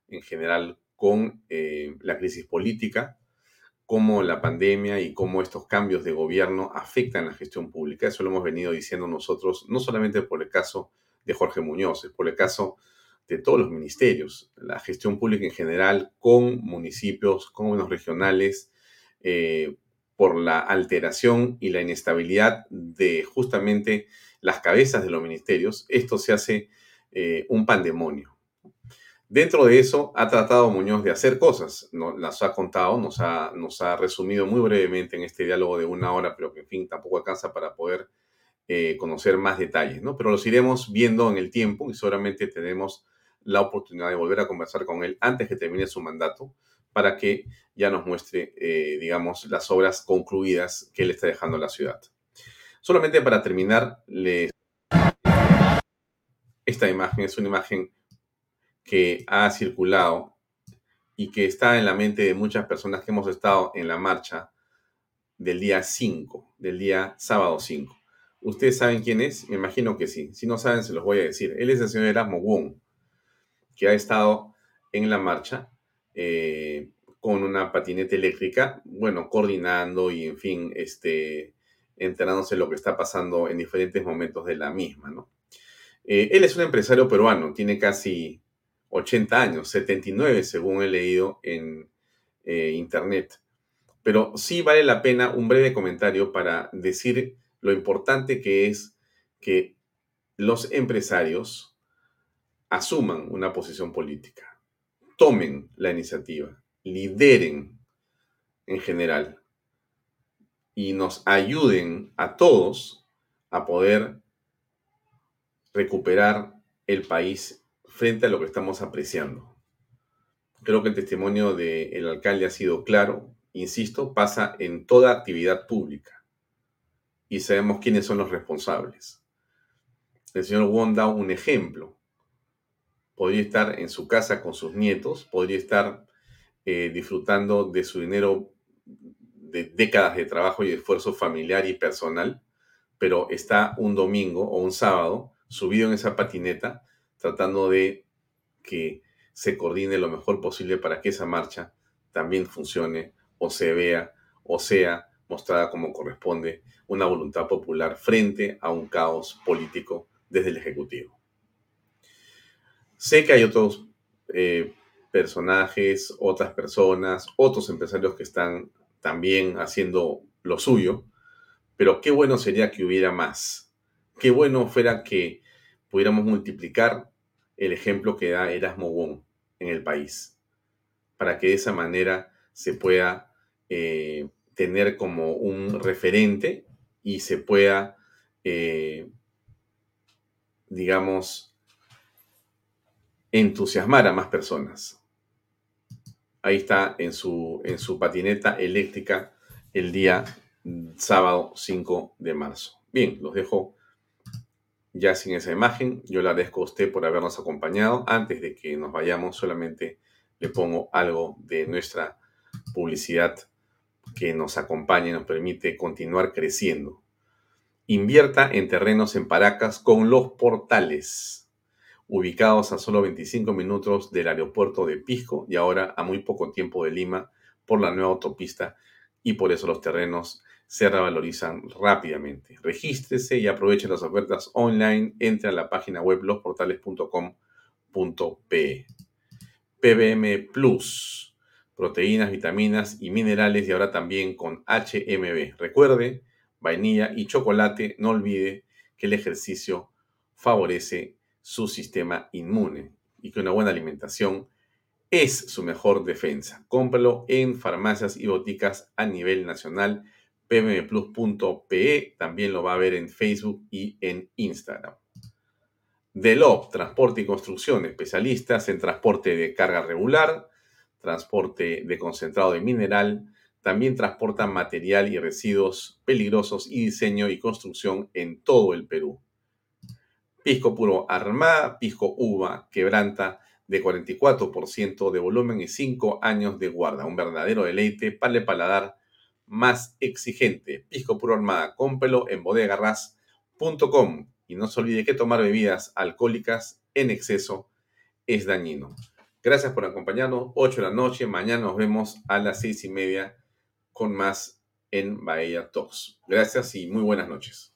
en general con eh, la crisis política, cómo la pandemia y cómo estos cambios de gobierno afectan la gestión pública. Eso lo hemos venido diciendo nosotros, no solamente por el caso de Jorge Muñoz, es por el caso de todos los ministerios, la gestión pública en general con municipios, con gobiernos regionales, eh, por la alteración y la inestabilidad de justamente las cabezas de los ministerios, esto se hace eh, un pandemonio. Dentro de eso ha tratado Muñoz de hacer cosas, no, las ha contado, nos ha, resumido muy brevemente en este diálogo de una hora, pero que en fin tampoco alcanza para poder eh, conocer más detalles, ¿no? Pero los iremos viendo en el tiempo y seguramente tenemos la oportunidad de volver a conversar con él antes que termine su mandato para que ya nos muestre, eh, digamos, las obras concluidas que él está dejando la ciudad. Solamente para terminar, esta imagen es una imagen que ha circulado y que está en la mente de muchas personas que hemos estado en la marcha del día 5, del día sábado 5. ¿Ustedes saben quién es? Me imagino que sí. Si no saben, se los voy a decir. Él es el señor Erasmo Wong, que ha estado en la marcha eh, con una patineta eléctrica, bueno, coordinando y, en fin, este, enterándose de lo que está pasando en diferentes momentos de la misma, ¿no? Eh, él es un empresario peruano, tiene casi 80 años, 79 según he leído en eh, internet. Pero sí vale la pena un breve comentario para decir lo importante que es que los empresarios asuman una posición política, tomen la iniciativa, lideren en general y nos ayuden a todos a poder recuperar el país frente a lo que estamos apreciando. Creo que el testimonio del alcalde ha sido claro, insisto, pasa en toda actividad pública y sabemos quiénes son los responsables. El señor Wong da un ejemplo. Podría estar en su casa con sus nietos, podría estar eh, disfrutando de su dinero de décadas de trabajo y esfuerzo familiar y personal, pero está un domingo o un sábado subido en esa patineta tratando de que se coordine lo mejor posible para que esa marcha también funcione o se vea o sea mostrada como corresponde una voluntad popular frente a un caos político desde el Ejecutivo. Sé que hay otros eh, personajes, otras personas, otros empresarios que están también haciendo lo suyo, pero qué bueno sería que hubiera más. Qué bueno fuera que pudiéramos multiplicar el ejemplo que da Erasmo Wong en el país, para que de esa manera se pueda eh, tener como un referente y se pueda, eh, digamos, entusiasmar a más personas. Ahí está en su, en su patineta eléctrica el día sábado 5 de marzo. Bien, los dejo ya sin esa imagen. Yo le agradezco a usted por habernos acompañado. Antes de que nos vayamos, solamente le pongo algo de nuestra publicidad que nos acompaña y nos permite continuar creciendo. Invierta en terrenos en Paracas con los portales, ubicados a solo 25 minutos del aeropuerto de Pisco y ahora a muy poco tiempo de Lima por la nueva autopista y por eso los terrenos se revalorizan rápidamente. Regístrese y aproveche las ofertas online. Entre a la página web losportales.com.pe. PBM Plus, proteínas, vitaminas y minerales y ahora también con HMB. Recuerde, vainilla y chocolate, no olvide que el ejercicio favorece su sistema inmune y que una buena alimentación es su mejor defensa. Cómpralo en farmacias y boticas a nivel nacional. pmmplus.pe también lo va a ver en Facebook y en Instagram. Delop, Transporte y Construcción, especialistas en transporte de carga regular, transporte de concentrado de mineral, también transportan material y residuos peligrosos y diseño y construcción en todo el Perú. Pisco puro armada, pisco uva, quebranta, de 44% de volumen y 5 años de guarda. Un verdadero deleite para el paladar más exigente. Pisco Puro Armada, cómpelo en bodegarras.com. Y no se olvide que tomar bebidas alcohólicas en exceso es dañino. Gracias por acompañarnos. 8 de la noche. Mañana nos vemos a las 6 y media con más en Bahía Talks. Gracias y muy buenas noches.